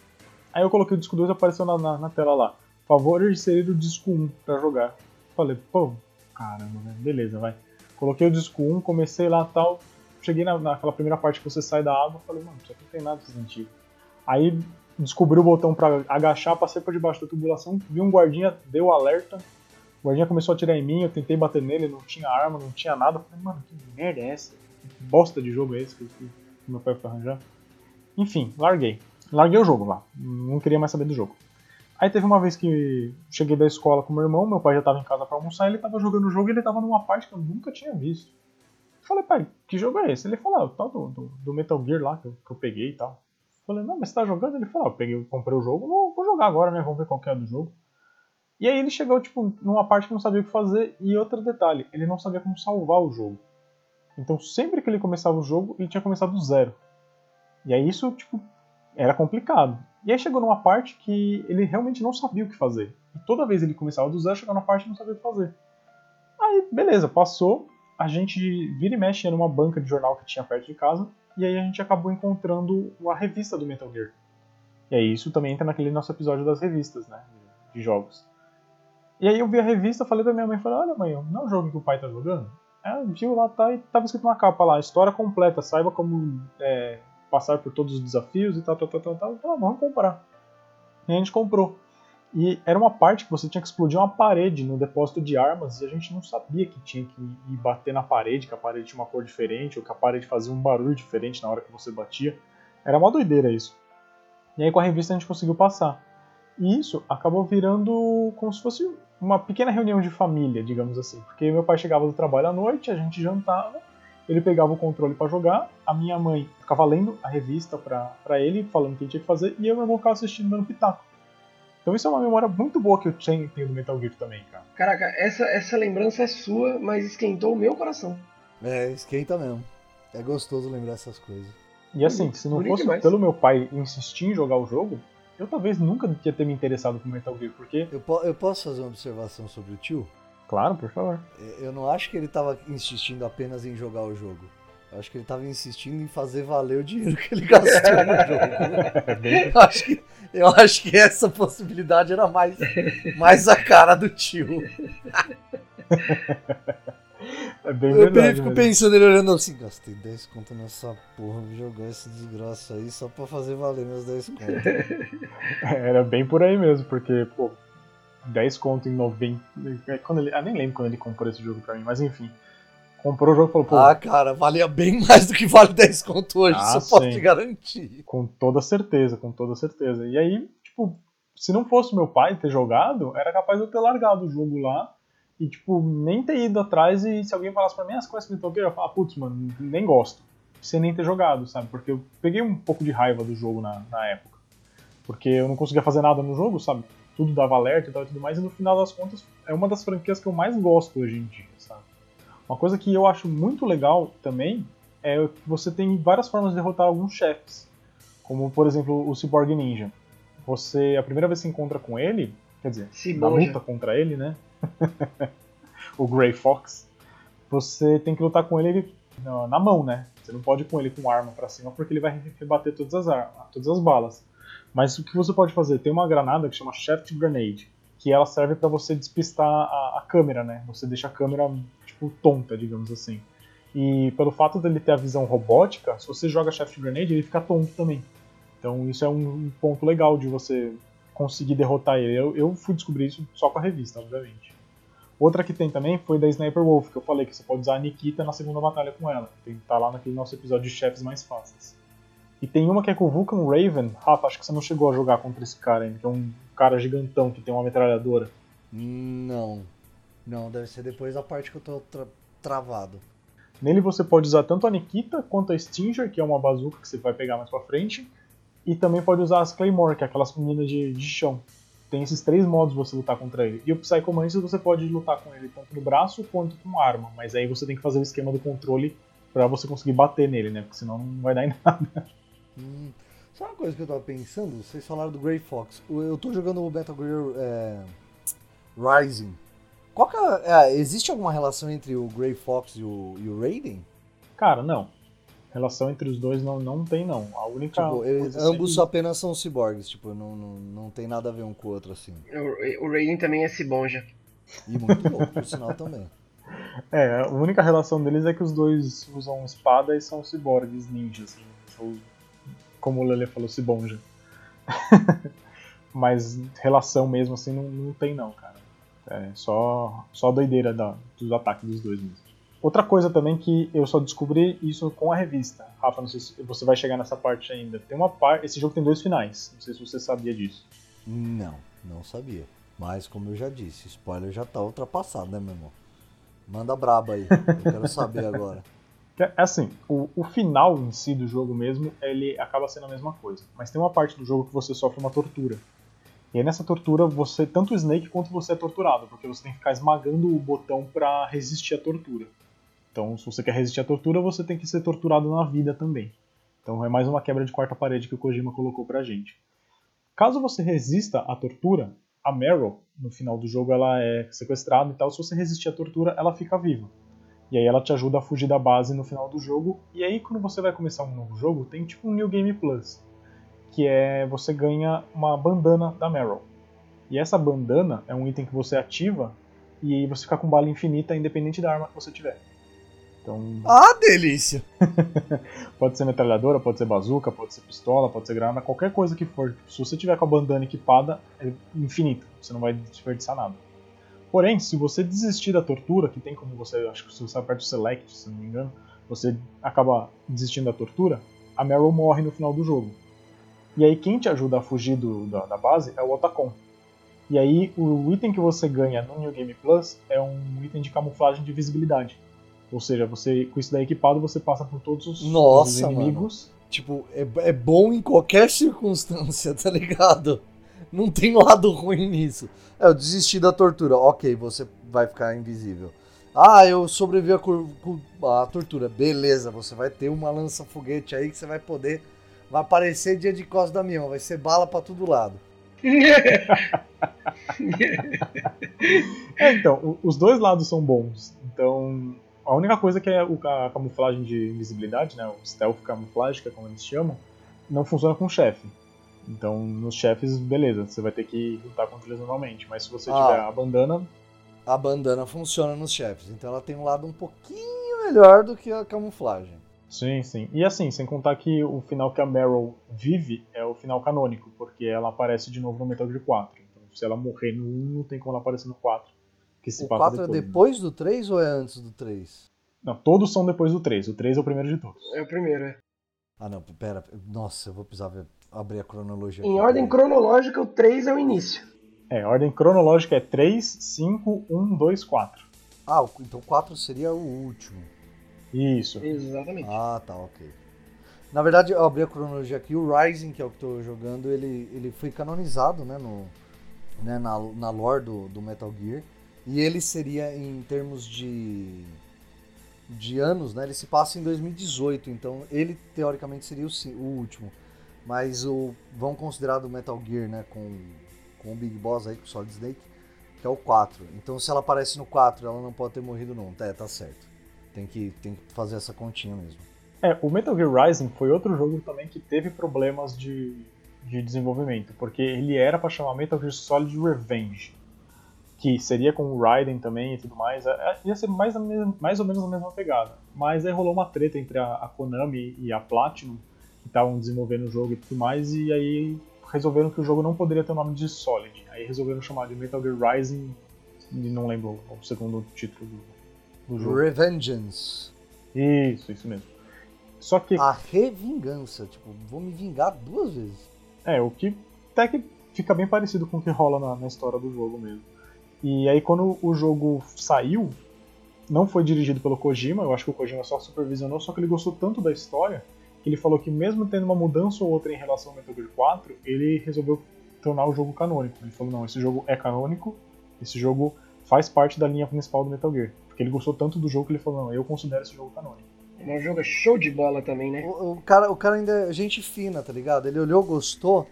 Aí eu coloquei o disco 2 e apareceu na, na, na, tela lá. Favor de inserir o disco 1 pra jogar. Falei, pô, caramba, né? Beleza, vai. Coloquei o disco 1, comecei lá tal. Cheguei na, naquela primeira parte que você sai da água, falei, mano, isso aqui não tem nada de sentido. Aí descobri o botão para agachar, passei por debaixo da tubulação, vi um guardinha, deu alerta. O guardinha começou a atirar em mim, eu tentei bater nele, não tinha arma, não tinha nada. Falei, mano, que merda é essa? Que bosta de jogo é esse que, que meu pai foi arranjar? Enfim, larguei larguei o jogo lá. Não queria mais saber do jogo. Aí teve uma vez que cheguei da escola com meu irmão, meu pai já estava em casa para almoçar, ele estava jogando o jogo e ele estava numa parte que eu nunca tinha visto. Eu falei, pai, que jogo é esse? Ele falou, ah, o tal do, do, do, Metal Gear lá que eu, que eu peguei e tal. Eu falei, não, mas você tá jogando? Ele falou, ah, eu peguei, comprei o jogo, vou, vou jogar agora, né? Vamos ver qual que é do jogo. E aí ele chegou, tipo, numa parte que não sabia o que fazer, e outro detalhe, ele não sabia como salvar o jogo. Então sempre que ele começava o jogo, ele tinha começado do zero. E aí isso, tipo, era complicado. E aí chegou numa parte que ele realmente não sabia o que fazer. E toda vez ele começava do zero, chegava na parte e não sabia o que fazer. Aí, beleza, passou. A gente vira e mexe numa banca de jornal que tinha perto de casa. E aí a gente acabou encontrando a revista do Metal Gear. E aí isso também entra naquele nosso episódio das revistas, né? De jogos. E aí eu vi a revista, falei pra minha mãe, falei, olha mãe, não é o jogo que o pai tá jogando? Ela viu lá, tá, e tava escrito na capa lá, história completa, saiba como é, passar por todos os desafios e tal, tal, tal, tal, tal. Então, vamos comprar. E a gente comprou. E era uma parte que você tinha que explodir uma parede no depósito de armas e a gente não sabia que tinha que ir bater na parede, que a parede tinha uma cor diferente ou que a parede fazia um barulho diferente na hora que você batia. Era uma doideira isso. E aí com a revista a gente conseguiu passar. E isso acabou virando como se fosse uma pequena reunião de família, digamos assim. Porque meu pai chegava do trabalho à noite, a gente jantava, ele pegava o controle para jogar, a minha mãe ficava lendo a revista para ele, falando o que ele tinha que fazer, e eu e meu irmão ficava assistindo dando pitaco. Então isso é uma memória muito boa que eu tenho do Metal Gear também, cara. Caraca, essa, essa lembrança é sua, mas esquentou o meu coração. É, esquenta mesmo. É gostoso lembrar essas coisas. E assim, se não fosse demais. pelo meu pai insistir em jogar o jogo, eu talvez nunca ia ter me interessado por Metal Gear, porque... Eu, po eu posso fazer uma observação sobre o tio? Claro, por favor. Eu não acho que ele estava insistindo apenas em jogar o jogo. Eu acho que ele estava insistindo em fazer valer o dinheiro que ele gastou no jogo. eu, acho que, eu acho que essa possibilidade era mais, mais a cara do tio. É bem eu verdade. fico pensando, ele olhando assim, gastei 10 conto nessa porra, vou jogar esse desgraça aí só pra fazer valer meus 10 conto. Era bem por aí mesmo, porque, pô, 10 conto em 90. É, quando ele, ah, nem lembro quando ele comprou esse jogo pra mim, mas enfim. Comprou o jogo e falou, pô. Ah, cara, valia bem mais do que vale 10 conto hoje, ah, isso posso te garantir. Com toda certeza, com toda certeza. E aí, tipo, se não fosse meu pai ter jogado, era capaz de eu ter largado o jogo lá e, tipo, nem ter ido atrás e se alguém falasse pra mim as coisas que me toquei, eu ia falar, putz, mano, nem gosto. Sem nem ter jogado, sabe? Porque eu peguei um pouco de raiva do jogo na, na época. Porque eu não conseguia fazer nada no jogo, sabe? Tudo dava alerta e tal e tudo mais, e no final das contas é uma das franquias que eu mais gosto hoje em dia, sabe? Uma coisa que eu acho muito legal também é que você tem várias formas de derrotar alguns chefes. Como, por exemplo, o Cyborg Ninja. Você, a primeira vez que você encontra com ele, quer dizer, na luta contra ele, né? o Grey Fox, você tem que lutar com ele na mão, né? Você não pode ir com ele com arma para cima porque ele vai rebater todas as, armas, todas as balas. Mas o que você pode fazer? Tem uma granada que chama Shaft Grenade, que ela serve para você despistar a, a, câmera, né? Você deixa a câmera tipo tonta, digamos assim. E pelo fato dele ter a visão robótica, se você joga Shaft Grenade, ele fica tonto também. Então isso é um ponto legal de você conseguir derrotar ele. Eu, eu fui descobrir isso só com a revista, obviamente. Outra que tem também foi da Sniper Wolf, que eu falei que você pode usar a Nikita na segunda batalha com ela. Tem que estar tá lá naquele nosso episódio de chefes mais fáceis. E tem uma que é com o Vulcan Raven. Rafa, acho que você não chegou a jogar contra esse cara ainda, que é um cara gigantão que tem uma metralhadora. Não. Não, deve ser depois da parte que eu tô tra travado. Nele você pode usar tanto a Nikita quanto a Stinger, que é uma bazuca que você vai pegar mais pra frente. E também pode usar as Claymore, que é aquelas meninas de, de chão. Tem esses três modos você lutar contra ele. E o Psychomancer você pode lutar com ele tanto no braço quanto com arma. Mas aí você tem que fazer o esquema do controle para você conseguir bater nele, né? Porque senão não vai dar em nada. Hum. Só uma coisa que eu tava pensando, vocês falaram do Grey Fox. Eu tô jogando o Metal Gear é, Rising. Qual que é, é, existe alguma relação entre o Grey Fox e o, e o Raiden? Cara, não. Relação entre os dois não, não tem, não. A única. Tipo, eles, ambos apenas são ciborgues, tipo, não, não, não tem nada a ver um com o outro assim. O, o Raiden também é cibonja. E muito louco, por sinal também. É, a única relação deles é que os dois usam espada e são ciborgues ninjas. Ou como o Lele falou, Sibonja. Mas relação mesmo assim não, não tem não, cara. É só, só doideira da, dos ataques dos dois mesmo. Outra coisa também que eu só descobri isso com a revista. Rafa, não sei se você vai chegar nessa parte ainda. Tem uma parte. Esse jogo tem dois finais. Não sei se você sabia disso. Não, não sabia. Mas como eu já disse, spoiler já tá ultrapassado, né, meu irmão? Manda braba aí. Eu quero saber agora. É assim, o, o, final em si do jogo mesmo, ele acaba sendo a mesma coisa. Mas tem uma parte do jogo que você sofre uma tortura. E aí nessa tortura, você, tanto o Snake quanto você é torturado, porque você tem que ficar esmagando o botão para resistir à tortura. Então, se você quer resistir à tortura, você tem que ser torturado na vida também. Então é mais uma quebra de quarta parede que o Kojima colocou pra gente. Caso você resista à tortura, a Meryl, no final do jogo, ela é sequestrada e tal. Se você resistir à tortura, ela fica viva. E aí ela te ajuda a fugir da base no final do jogo. E aí quando você vai começar um novo jogo, tem tipo um New Game Plus, que é você ganha uma bandana da Meryl. E essa bandana é um item que você ativa e aí você fica com bala infinita independente da arma que você tiver. Então... Ah, delícia! pode ser metralhadora, pode ser bazuca, pode ser pistola, pode ser granada, qualquer coisa que for. Se você tiver com a bandana equipada, é infinito. Você não vai desperdiçar nada. Porém, se você desistir da tortura, que tem como você, acho que se você aperta o select, se não me engano, você acaba desistindo da tortura, a Meryl morre no final do jogo. E aí quem te ajuda a fugir do, da, da base é o Otacon. E aí o item que você ganha no New Game Plus é um item de camuflagem de visibilidade. Ou seja, você com isso daí equipado você passa por todos os, Nossa, os inimigos. Mano. Tipo, é, é bom em qualquer circunstância, tá ligado? Não tem lado ruim nisso. É, eu desisti da tortura. Ok, você vai ficar invisível. Ah, eu sobrevivi à, tortura. Beleza, você vai ter uma lança-foguete aí que você vai poder. Vai aparecer dia de Costa Damião, vai ser bala para todo lado. é, então, os dois lados são bons. Então, a única coisa que é a camuflagem de invisibilidade, né, o stealth camuflagem, que é como eles chamam, não funciona com o chefe. Então, nos chefes, beleza, você vai ter que lutar contra eles normalmente. Mas se você ah, tiver a bandana. A bandana funciona nos chefes, então ela tem um lado um pouquinho melhor do que a camuflagem. Sim, sim. E assim, sem contar que o final que a Meryl vive é o final canônico, porque ela aparece de novo no Metal Gear 4. Então, se ela morrer no 1, não tem como ela aparecer no 4. Que se o passa 4 depois, é depois né? do 3 ou é antes do 3? Não, todos são depois do 3. O 3 é o primeiro de todos. É o primeiro, é. Ah, não, pera. Nossa, eu vou precisar ver, abrir a cronologia. Em aqui, ordem cronológica, o 3 é o início. É, a ordem cronológica é 3, 5, 1, 2, 4. Ah, então 4 seria o último. Isso. Exatamente. Ah, tá, ok. Na verdade, eu abri a cronologia aqui, o Rising, que é o que eu tô jogando, ele, ele foi canonizado, né, no, né na, na lore do, do Metal Gear. E ele seria, em termos de, de anos, né, ele se passa em 2018, então ele, teoricamente, seria o, o último. Mas o, vão considerar do Metal Gear, né, com, com o Big Boss aí, com o Solid Snake, que é o 4. Então se ela aparece no 4, ela não pode ter morrido não. É, tá certo. Tem que, tem que fazer essa continha mesmo. É, o Metal Gear Rising foi outro jogo também que teve problemas de, de desenvolvimento, porque ele era para chamar Metal Gear Solid Revenge, que seria com o Raiden também e tudo mais, é, é, ia ser mais, mais ou menos a mesma pegada. Mas aí rolou uma treta entre a, a Konami e a Platinum, que estavam desenvolvendo o jogo e tudo mais, e aí resolveram que o jogo não poderia ter o nome de Solid. Aí resolveram chamar de Metal Gear Rising, e não lembro o segundo título do, do jogo. Revengeance. Isso, isso mesmo. Só que. A revingança, tipo, vou me vingar duas vezes. É, o que até que fica bem parecido com o que rola na, na história do jogo mesmo. E aí quando o jogo saiu, não foi dirigido pelo Kojima, eu acho que o Kojima só supervisionou, só que ele gostou tanto da história que ele falou que mesmo tendo uma mudança ou outra em relação ao Metal Gear 4, ele resolveu tornar o jogo canônico. Ele falou, não, esse jogo é canônico, esse jogo faz parte da linha principal do Metal Gear. Porque ele gostou tanto do jogo que ele falou, não, eu considero esse jogo canônico. O jogo é show de bola também, né? O, o, cara, o cara ainda é gente fina, tá ligado? Ele olhou, gostou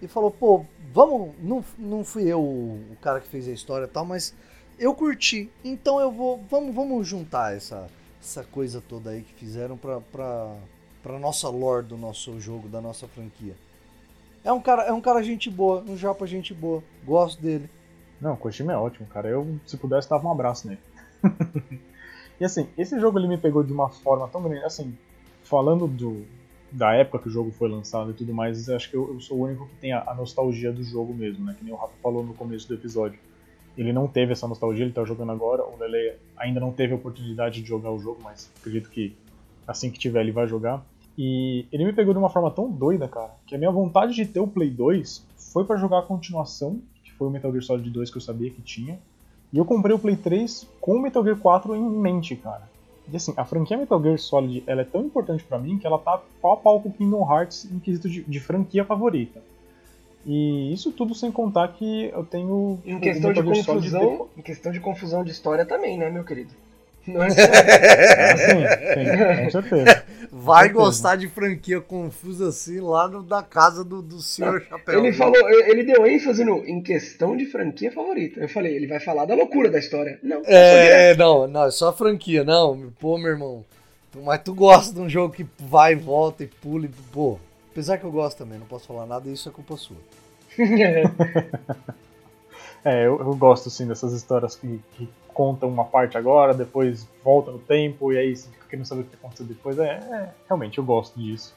e falou, pô, vamos. Não, não fui eu o cara que fez a história e tal, mas eu curti. Então eu vou. Vamos, vamos juntar essa, essa coisa toda aí que fizeram pra, pra, pra nossa lore do nosso jogo, da nossa franquia. É um cara, é um cara gente boa, um japa gente boa. Gosto dele. Não, o é ótimo, cara. Eu, se pudesse, dava um abraço nele. e assim, esse jogo ele me pegou de uma forma tão grande. Assim, falando do, da época que o jogo foi lançado e tudo mais, acho que eu, eu sou o único que tem a, a, nostalgia do jogo mesmo, né? Que nem o Rafa falou no começo do episódio. Ele não teve essa nostalgia, ele tá jogando agora. O Lele ainda não teve a oportunidade de jogar o jogo, mas acredito que assim que tiver ele vai jogar. E ele me pegou de uma forma tão doida, cara, que a minha vontade de ter o Play 2 foi para jogar a continuação, que foi o Metal Gear Solid 2 que eu sabia que tinha. E eu comprei o Play 3 com o Metal Gear 4 em mente, cara. E assim, a franquia Metal Gear Solid ela é tão importante para mim que ela tá pau a pau com Kingdom Hearts em quesito de, de, franquia favorita. E isso tudo sem contar que eu tenho. Em questão de confusão. Em questão de confusão de história também, né, meu querido? Não é só... ah, sim, sim, com certeza. Vai certeza. gostar de franquia confusa assim lá no, da casa do, do senhor Chapéu. Ele falou, ele deu ênfase no em questão de franquia favorita. Eu falei, ele vai falar da loucura da história. Não, é, não, não, é só franquia, não. Pô, meu irmão. Mas tu gosta de um jogo que vai volta e pula e. Pô, apesar que eu gosto também, não posso falar nada, isso é culpa sua. é, eu, eu, gosto assim dessas histórias que, que contam uma parte agora, depois volta no tempo e aí você fica querendo saber o que aconteceu depois. É, é, realmente eu gosto disso.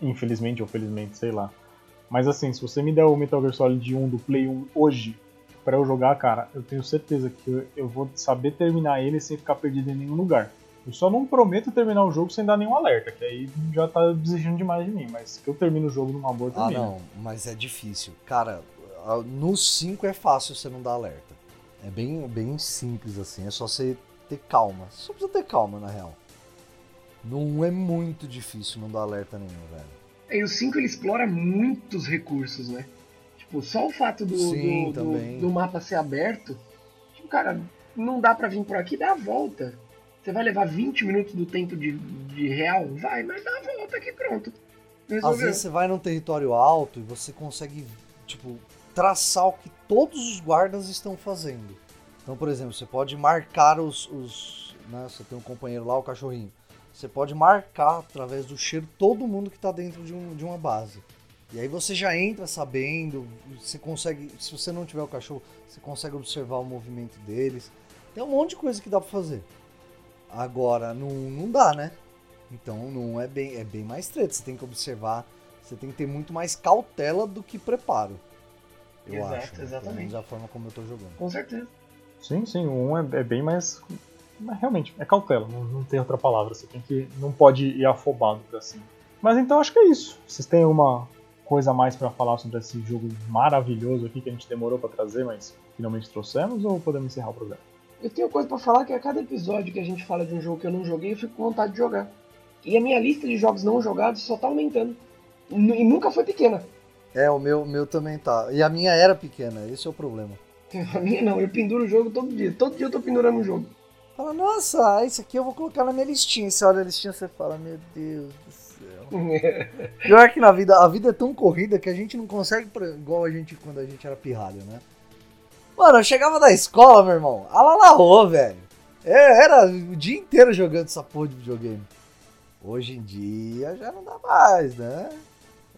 Infelizmente ou felizmente, sei lá. Mas assim, se você me der o Metal Gear Solid 1 do Play 1 hoje para eu jogar, cara, eu tenho certeza que eu, eu, vou saber terminar ele sem ficar perdido em nenhum lugar. Eu só não prometo terminar o jogo sem dar nenhum alerta, que aí já tá exigindo demais de mim, mas que eu termino o jogo numa boa, eu Ah, não, mas é difícil. Cara, no 5 é fácil você não dar alerta. É bem, bem simples assim, é só você ter calma. Você só precisa ter calma, na real. Não é muito difícil não dar alerta nenhum, velho. E o 5 ele explora muitos recursos, né? Tipo, só o fato do, Sim, do, do, do mapa ser aberto, tipo, cara, não dá pra vir por aqui, dá a volta. Você vai levar 20 minutos do tempo de, de real? Vai, mas dá a volta aqui, pronto. Às Resolveu. vezes você vai num território alto e você consegue, tipo, traçar o que todos os guardas estão fazendo. Então, por exemplo, você pode marcar os. os né, você tem um companheiro lá, o cachorrinho. Você pode marcar através do cheiro todo mundo que está dentro de, um, de uma base. E aí você já entra sabendo, você consegue. Se você não tiver o cachorro, você consegue observar o movimento deles. Tem um monte de coisa que dá pra fazer. Agora, não, não dá, né? Então não é bem, é bem mais treta. Você tem que observar, você tem que ter muito mais cautela do que preparo. Eu Exato, acho. né? Pelo exatamente. menos a forma como eu tô jogando. Com certeza. Sim, sim, o 1 é, é bem mais. Mas realmente, é cautela, não, não tem outra palavra. Você tem que. Não pode ir afobado pra cima. Mas então acho que é isso. Vocês têm alguma coisa a mais pra falar sobre esse jogo maravilhoso aqui que a gente demorou pra trazer, mas finalmente trouxemos, ou podemos encerrar o programa? Eu tenho coisa pra falar que a cada episódio que a gente fala de um jogo que eu não joguei, eu fico com vontade de jogar. E a minha lista de jogos não jogados só tá aumentando. E nunca foi pequena. É, o meu, meu também tá. E a minha era pequena, esse é o problema. A minha não, eu penduro o jogo todo dia. Todo dia eu tô pendurando um jogo. Fala, nossa, esse aqui eu vou colocar na minha listinha. Você olha a listinha você fala, meu Deus do céu. Pior que na vida, a vida é tão corrida que a gente não consegue, igual a gente quando a gente era pirralho, né? Mano, eu chegava da escola, meu irmão, alalarô, velho. É, era o dia inteiro jogando essa porra de videogame. Hoje em dia já não dá mais, né?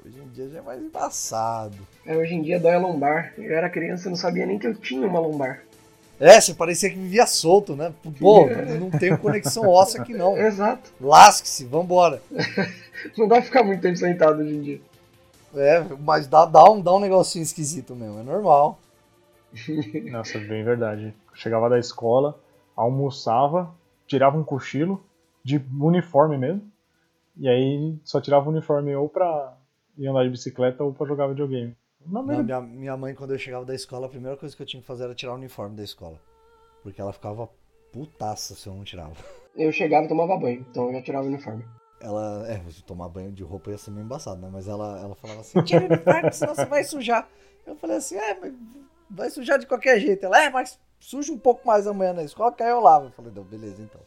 Hoje em dia já é mais embaçado. É, hoje em dia dói a lombar. Eu era criança, eu não sabia nem que eu tinha uma lombar. É, você parecia que vivia solto, né? Pô, não tenho conexão óssea aqui não. Exato. Lasque-se, vambora. Não dá pra ficar muito tempo sentado hoje em dia. É, mas dá, dá, um, dá um negocinho esquisito mesmo, é normal. Nossa, bem verdade. Chegava da escola, almoçava, tirava um cochilo, de uniforme mesmo, e aí só tirava o uniforme ou pra ir andar de bicicleta ou pra jogar videogame. Não, Não, mesmo. minha, minha mãe, quando eu chegava da escola, a primeira coisa que eu tinha que fazer era tirar o uniforme da escola. Porque ela ficava putaça se eu não tirava. Eu chegava e tomava banho, então eu já tirava o uniforme. Ela, é, tomar banho de roupa ia ser meio embaçado, né? Mas ela, ela falava assim: tira o uniforme, senão você vai sujar. Eu falei assim: é, mas vai sujar de qualquer jeito. Ela, é, mas suja um pouco mais amanhã na escola, que aí eu lavo. Eu falei: não, beleza, então.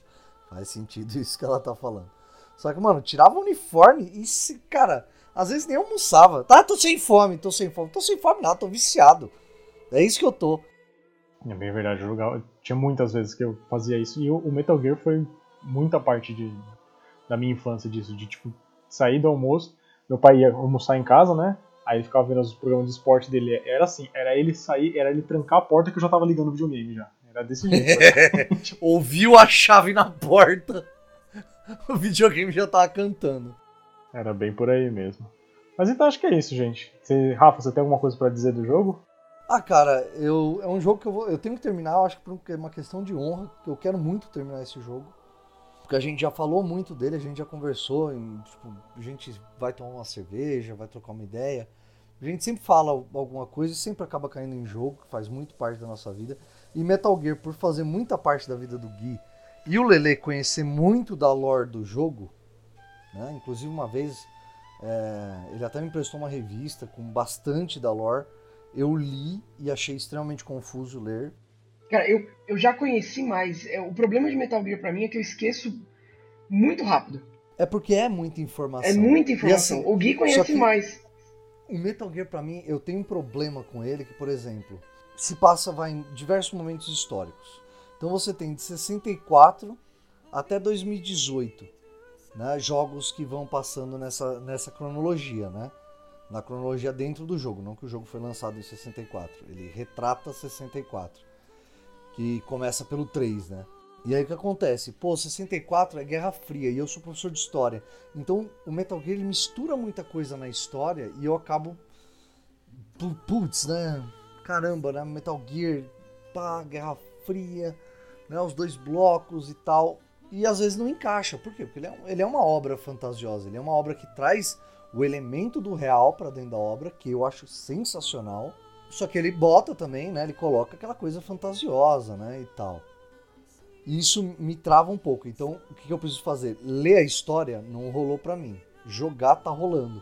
Faz sentido isso que ela tá falando. Só que, mano, tirava o uniforme e, se, cara, às vezes nem almoçava. Tá, tô sem fome, tô sem fome. Tô sem fome nada, tô viciado. É isso que eu tô. É bem verdade, eu jogava. Tinha muitas vezes que eu fazia isso, e o, Metal Gear foi muita parte de, da minha infância disso, de tipo, sair do almoço, meu pai ia almoçar em casa, né? Aí ele ficava vendo os programas de esporte dele. Era assim, era ele sair, era ele trancar a porta que eu já tava ligando o videogame já. Era desse jeito. Ouviu a chave na porta. O videogame já tava cantando. Era bem por aí mesmo. Mas então acho que é isso, gente. Você, Rafa, você tem alguma coisa pra dizer do jogo? Ah, cara, eu, é um jogo que eu, vou, eu tenho que terminar, eu acho que por uma questão de honra, que eu quero muito terminar esse jogo. Porque a gente já falou muito dele, a gente já conversou, em, tipo, a gente vai tomar uma cerveja, vai trocar uma ideia. A gente sempre fala alguma coisa e sempre acaba caindo em jogo, que faz muito parte da nossa vida. E Metal Gear, por fazer muita parte da vida do Gui, e o Lele conhecer muito da lore do jogo, né? Inclusive uma vez é, ele até me emprestou uma revista com bastante da lore. Eu li e achei extremamente confuso ler. Cara, eu, eu já conheci mais. É, o problema de Metal Gear pra mim é que eu esqueço muito rápido. É porque é muita informação. É muita informação. assim, o Gui conhece mais. o Metal Gear pra mim, eu tenho um problema com ele que, por exemplo, se passa vai em diversos momentos históricos. Então você tem de 64 até 2018, né? Jogos que vão passando nessa, nessa cronologia, né? Na cronologia dentro do jogo, não que o jogo foi lançado em 64. Ele retrata 64, que começa pelo 3, né? E aí o que acontece? Pô, 64 é Guerra Fria e eu sou professor de história. Então o Metal Gear ele mistura muita coisa na história e eu acabo. pu- Putz, né? Caramba, né? Metal Gear, pá, Guerra Fria, né? Os dois blocos e tal. E às vezes não encaixa. Por quê? Porque ele é, ele é uma obra fantasiosa, ele é uma obra que traz o elemento do real para dentro da obra, que eu acho sensacional. Só que ele bota também, né? Ele coloca aquela coisa fantasiosa, né? E tal. E isso me trava um pouco. Então, o que eu preciso fazer? Ler a história não rolou para mim. Jogar tá rolando.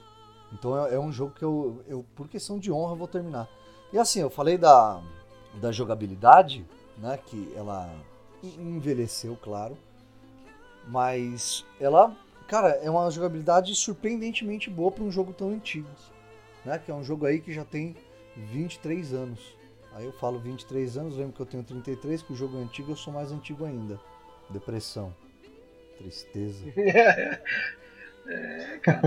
Então é, é, um jogo que eu, eu, por questão de honra, vou terminar. E assim, eu falei da, da jogabilidade, né? Que ela envelheceu, claro. Mas ela, cara, é uma jogabilidade surpreendentemente boa para um jogo tão antigo. Né? Que é um jogo aí que já tem 23 anos. Aí eu falo 23 anos, lembro que eu tenho 33, que o jogo é antigo, eu sou mais antigo ainda. Depressão. Tristeza. é,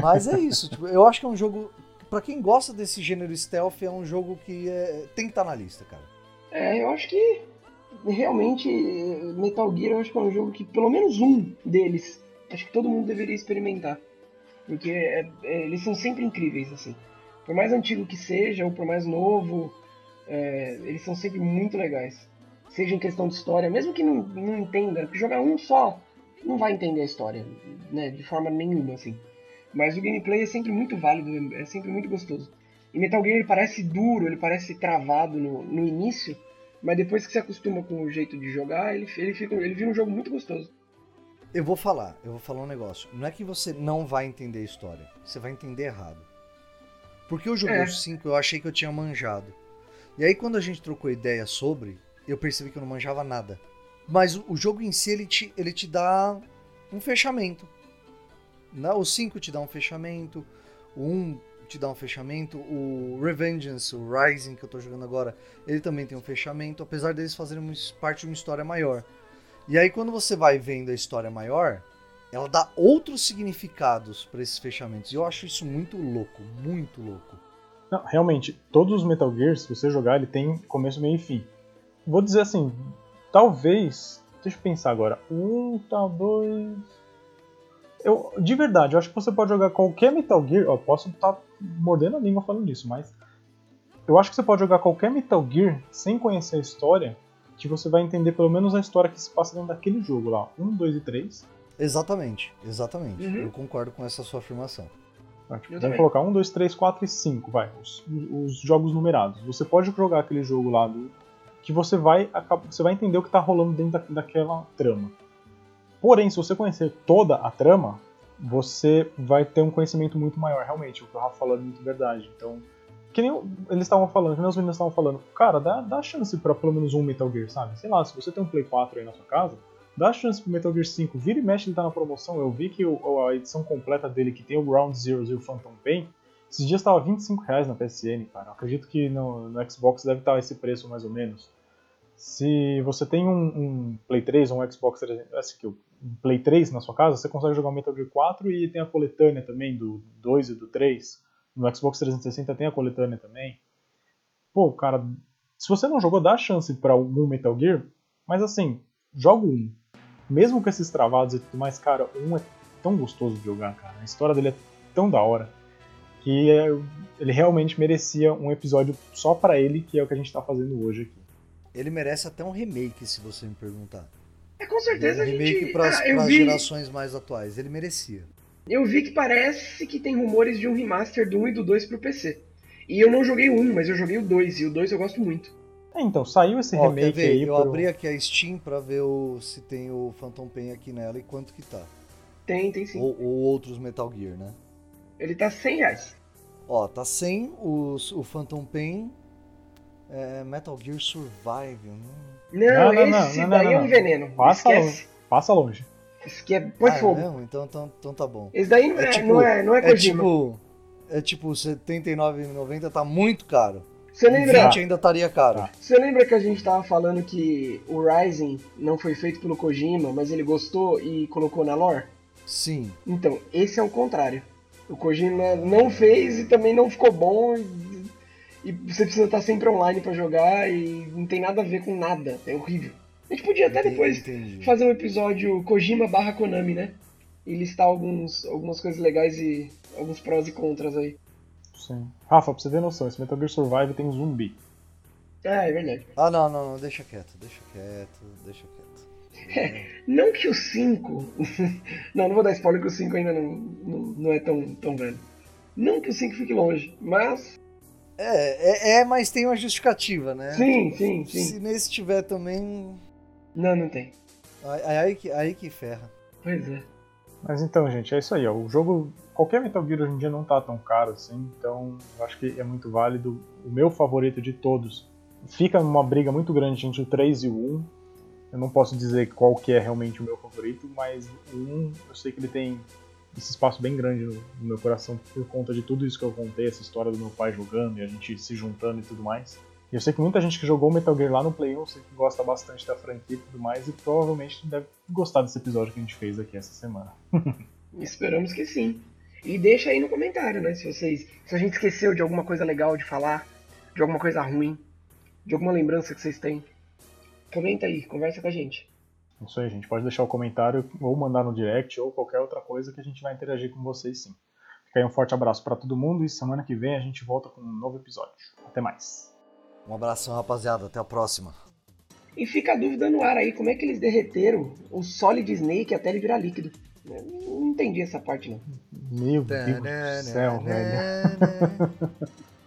Mas é isso, tipo, eu acho que é um jogo. para quem gosta desse gênero stealth, é um jogo que é, tem que estar tá na lista, cara. É, eu acho que realmente Metal Gear eu acho que é um jogo que pelo menos um deles acho que todo mundo deveria experimentar. Porque é, é, eles são sempre incríveis, assim. Por mais antigo que seja, ou por mais novo, é, eles são sempre muito legais. Seja em questão de história, mesmo que não, não entenda, porque jogar um só não vai entender a história, né, de forma nenhuma, assim. Mas o gameplay é sempre muito válido, é sempre muito gostoso. E Metal Gear ele parece duro, ele parece travado no, no início, mas depois que se acostuma com o jeito de jogar, ele, ele, fica, ele vira um jogo muito gostoso. Eu vou falar, eu vou falar um negócio. Não é que você não vai entender a história, você vai entender errado. Porque eu joguei é. os 5, eu achei que eu tinha manjado. E aí quando a gente trocou ideia sobre, eu percebi que eu não manjava nada. Mas o, o jogo em si, ele te, ele te dá um fechamento. Não, né? o 5 te dá um fechamento, o 1 um te dá um fechamento. O Revengeance, o Rising que eu tô jogando agora, ele também tem um fechamento, apesar deles fazerem parte de uma história maior. E aí quando você vai vendo a história maior, ela dá outros significados para esses fechamentos. E eu acho isso muito louco, muito louco. Não, realmente, todos os Metal Gears, se você jogar, ele tem começo, meio e fim. Vou dizer assim, talvez. Deixa eu pensar agora. Um, tá, dois. Eu, de verdade, eu acho que você pode jogar qualquer Metal Gear. Eu posso estar tá mordendo a língua falando isso, mas eu acho que você pode jogar qualquer Metal Gear sem conhecer a história, que você vai entender pelo menos a história que se passa dentro daquele jogo lá, 1, 2 e 3. Exatamente, exatamente. Uhum. Eu concordo com essa sua afirmação. Ah, tipo, vamos também. colocar 1, 2, 3, 4 e 5, vai, os, os, jogos numerados. Você pode jogar aquele jogo lá do, que você vai, você vai entender o que está rolando dentro da, daquela trama. Porém, se você conhecer toda a trama, você vai ter um conhecimento muito maior, realmente. O que o Rafa falou é muito verdade. Então, que nem eles estavam falando, que nem os meninos estavam falando, cara, dá, dá chance pra pelo menos um Metal Gear, sabe? Sei lá, se você tem um Play 4 aí na sua casa, dá chance pro Metal Gear 5. Vira e mexe, ele tá na promoção. Eu vi que o, a edição completa dele, que tem o Ground Zeroes e o Phantom Pain, esses dias estava 25 reais na PSN, cara. Eu acredito que no, no Xbox deve estar esse preço mais ou menos. Se você tem um, um Play 3 ou um Xbox 360, um Play 3 na sua casa, você consegue jogar o Metal Gear 4 e tem a coletânea também do 2 e do 3. No Xbox 360 tem a coletânea também. Pô, cara, se você não jogou, dá chance para algum Metal Gear, mas assim, joga um. Mesmo com esses travados e tudo mais, cara, um é tão gostoso de jogar, cara. A história dele é tão da hora que é, ele realmente merecia um episódio só para ele, que é o que a gente tá fazendo hoje aqui. Ele merece até um remake, se você me perguntar. É, com certeza um remake gente... para ah, vi... gerações mais atuais. Ele merecia. Eu vi que parece que tem rumores de um remaster do 1 e do 2 pro PC. E eu não joguei o 1, mas eu joguei o 2, e o 2 eu gosto muito. É, então, saiu esse Ó, remake aí. Eu pro... abri aqui a Steam pra ver o, se tem o Phantom Pain aqui nela e quanto que tá. Tem, tem sim. Ou, ou outros Metal Gear, né? Ele tá 100 reais. Ó, tá 100 os, o Phantom Pain é, Metal Gear Survive. Não, não, não esse não, daí é um veneno. Passa Esquece. longe. Passa longe. Esse aqui é põe ah, é fogo. É então, então, então tá bom. Esse daí é, é, tipo, não é, não é Kojima. É tipo, é tipo R$79,90 tá muito caro. Você lembra? 20 ainda estaria caro. Você lembra que a gente tava falando que o Rising não foi feito pelo Kojima, mas ele gostou e colocou na lore? Sim. Então, esse é o contrário. O Kojima não fez e também não ficou bom e você precisa estar sempre online para jogar e não tem nada a ver com nada. É horrível. A gente podia até depois Entendi. fazer um episódio Kojima barra Konami, né? E listar alguns, algumas coisas legais e alguns prós e contras aí. Sim. Rafa, pra você ter noção, esse Metal Gear Survive tem zumbi. Ah, é verdade. Ah, não, não, não, deixa quieto, deixa quieto, deixa quieto. É, não que o 5. não, não vou dar spoiler que o 5 ainda não, não, não, é tão, tão velho. Não que o 5 fique longe, mas. É, é, é, mas tem uma justificativa, né? Sim, sim, sim. Se nesse tiver também. Não, não tem. Aí, aí, que, aí que ferra. Pois é. Mas então, gente, é isso aí. Ó. O jogo. Qualquer Metal Gear hoje em dia não tá tão caro assim, então eu acho que é muito válido. O meu favorito de todos. Fica uma briga muito grande entre o 3 e o 1. Eu não posso dizer qual que é realmente o meu favorito, mas o 1 eu sei que ele tem esse espaço bem grande no, no meu coração por conta de tudo isso que eu contei, essa história do meu pai jogando e a gente se juntando e tudo mais. E eu sei que muita gente que jogou Metal Gear lá no Play 1 sei que gosta bastante da franquia e tudo mais, e provavelmente deve gostar desse episódio que a gente fez aqui essa semana. Esperamos que sim. E deixa aí no comentário, né? Se vocês. Se a gente esqueceu de alguma coisa legal de falar, de alguma coisa ruim, de alguma lembrança que vocês têm. Comenta aí, conversa com a gente. Isso aí, gente. Pode deixar o comentário ou mandar no direct ou qualquer outra coisa que a gente vai interagir com vocês sim. Fica aí um forte abraço para todo mundo e semana que vem a gente volta com um novo episódio. Até mais. Um abração, rapaziada. Até a próxima. E fica a dúvida no ar aí, como é que eles derreteram o Solid Snake até ele virar líquido? Eu não entendi essa parte não. Meu Deus do céu, velho.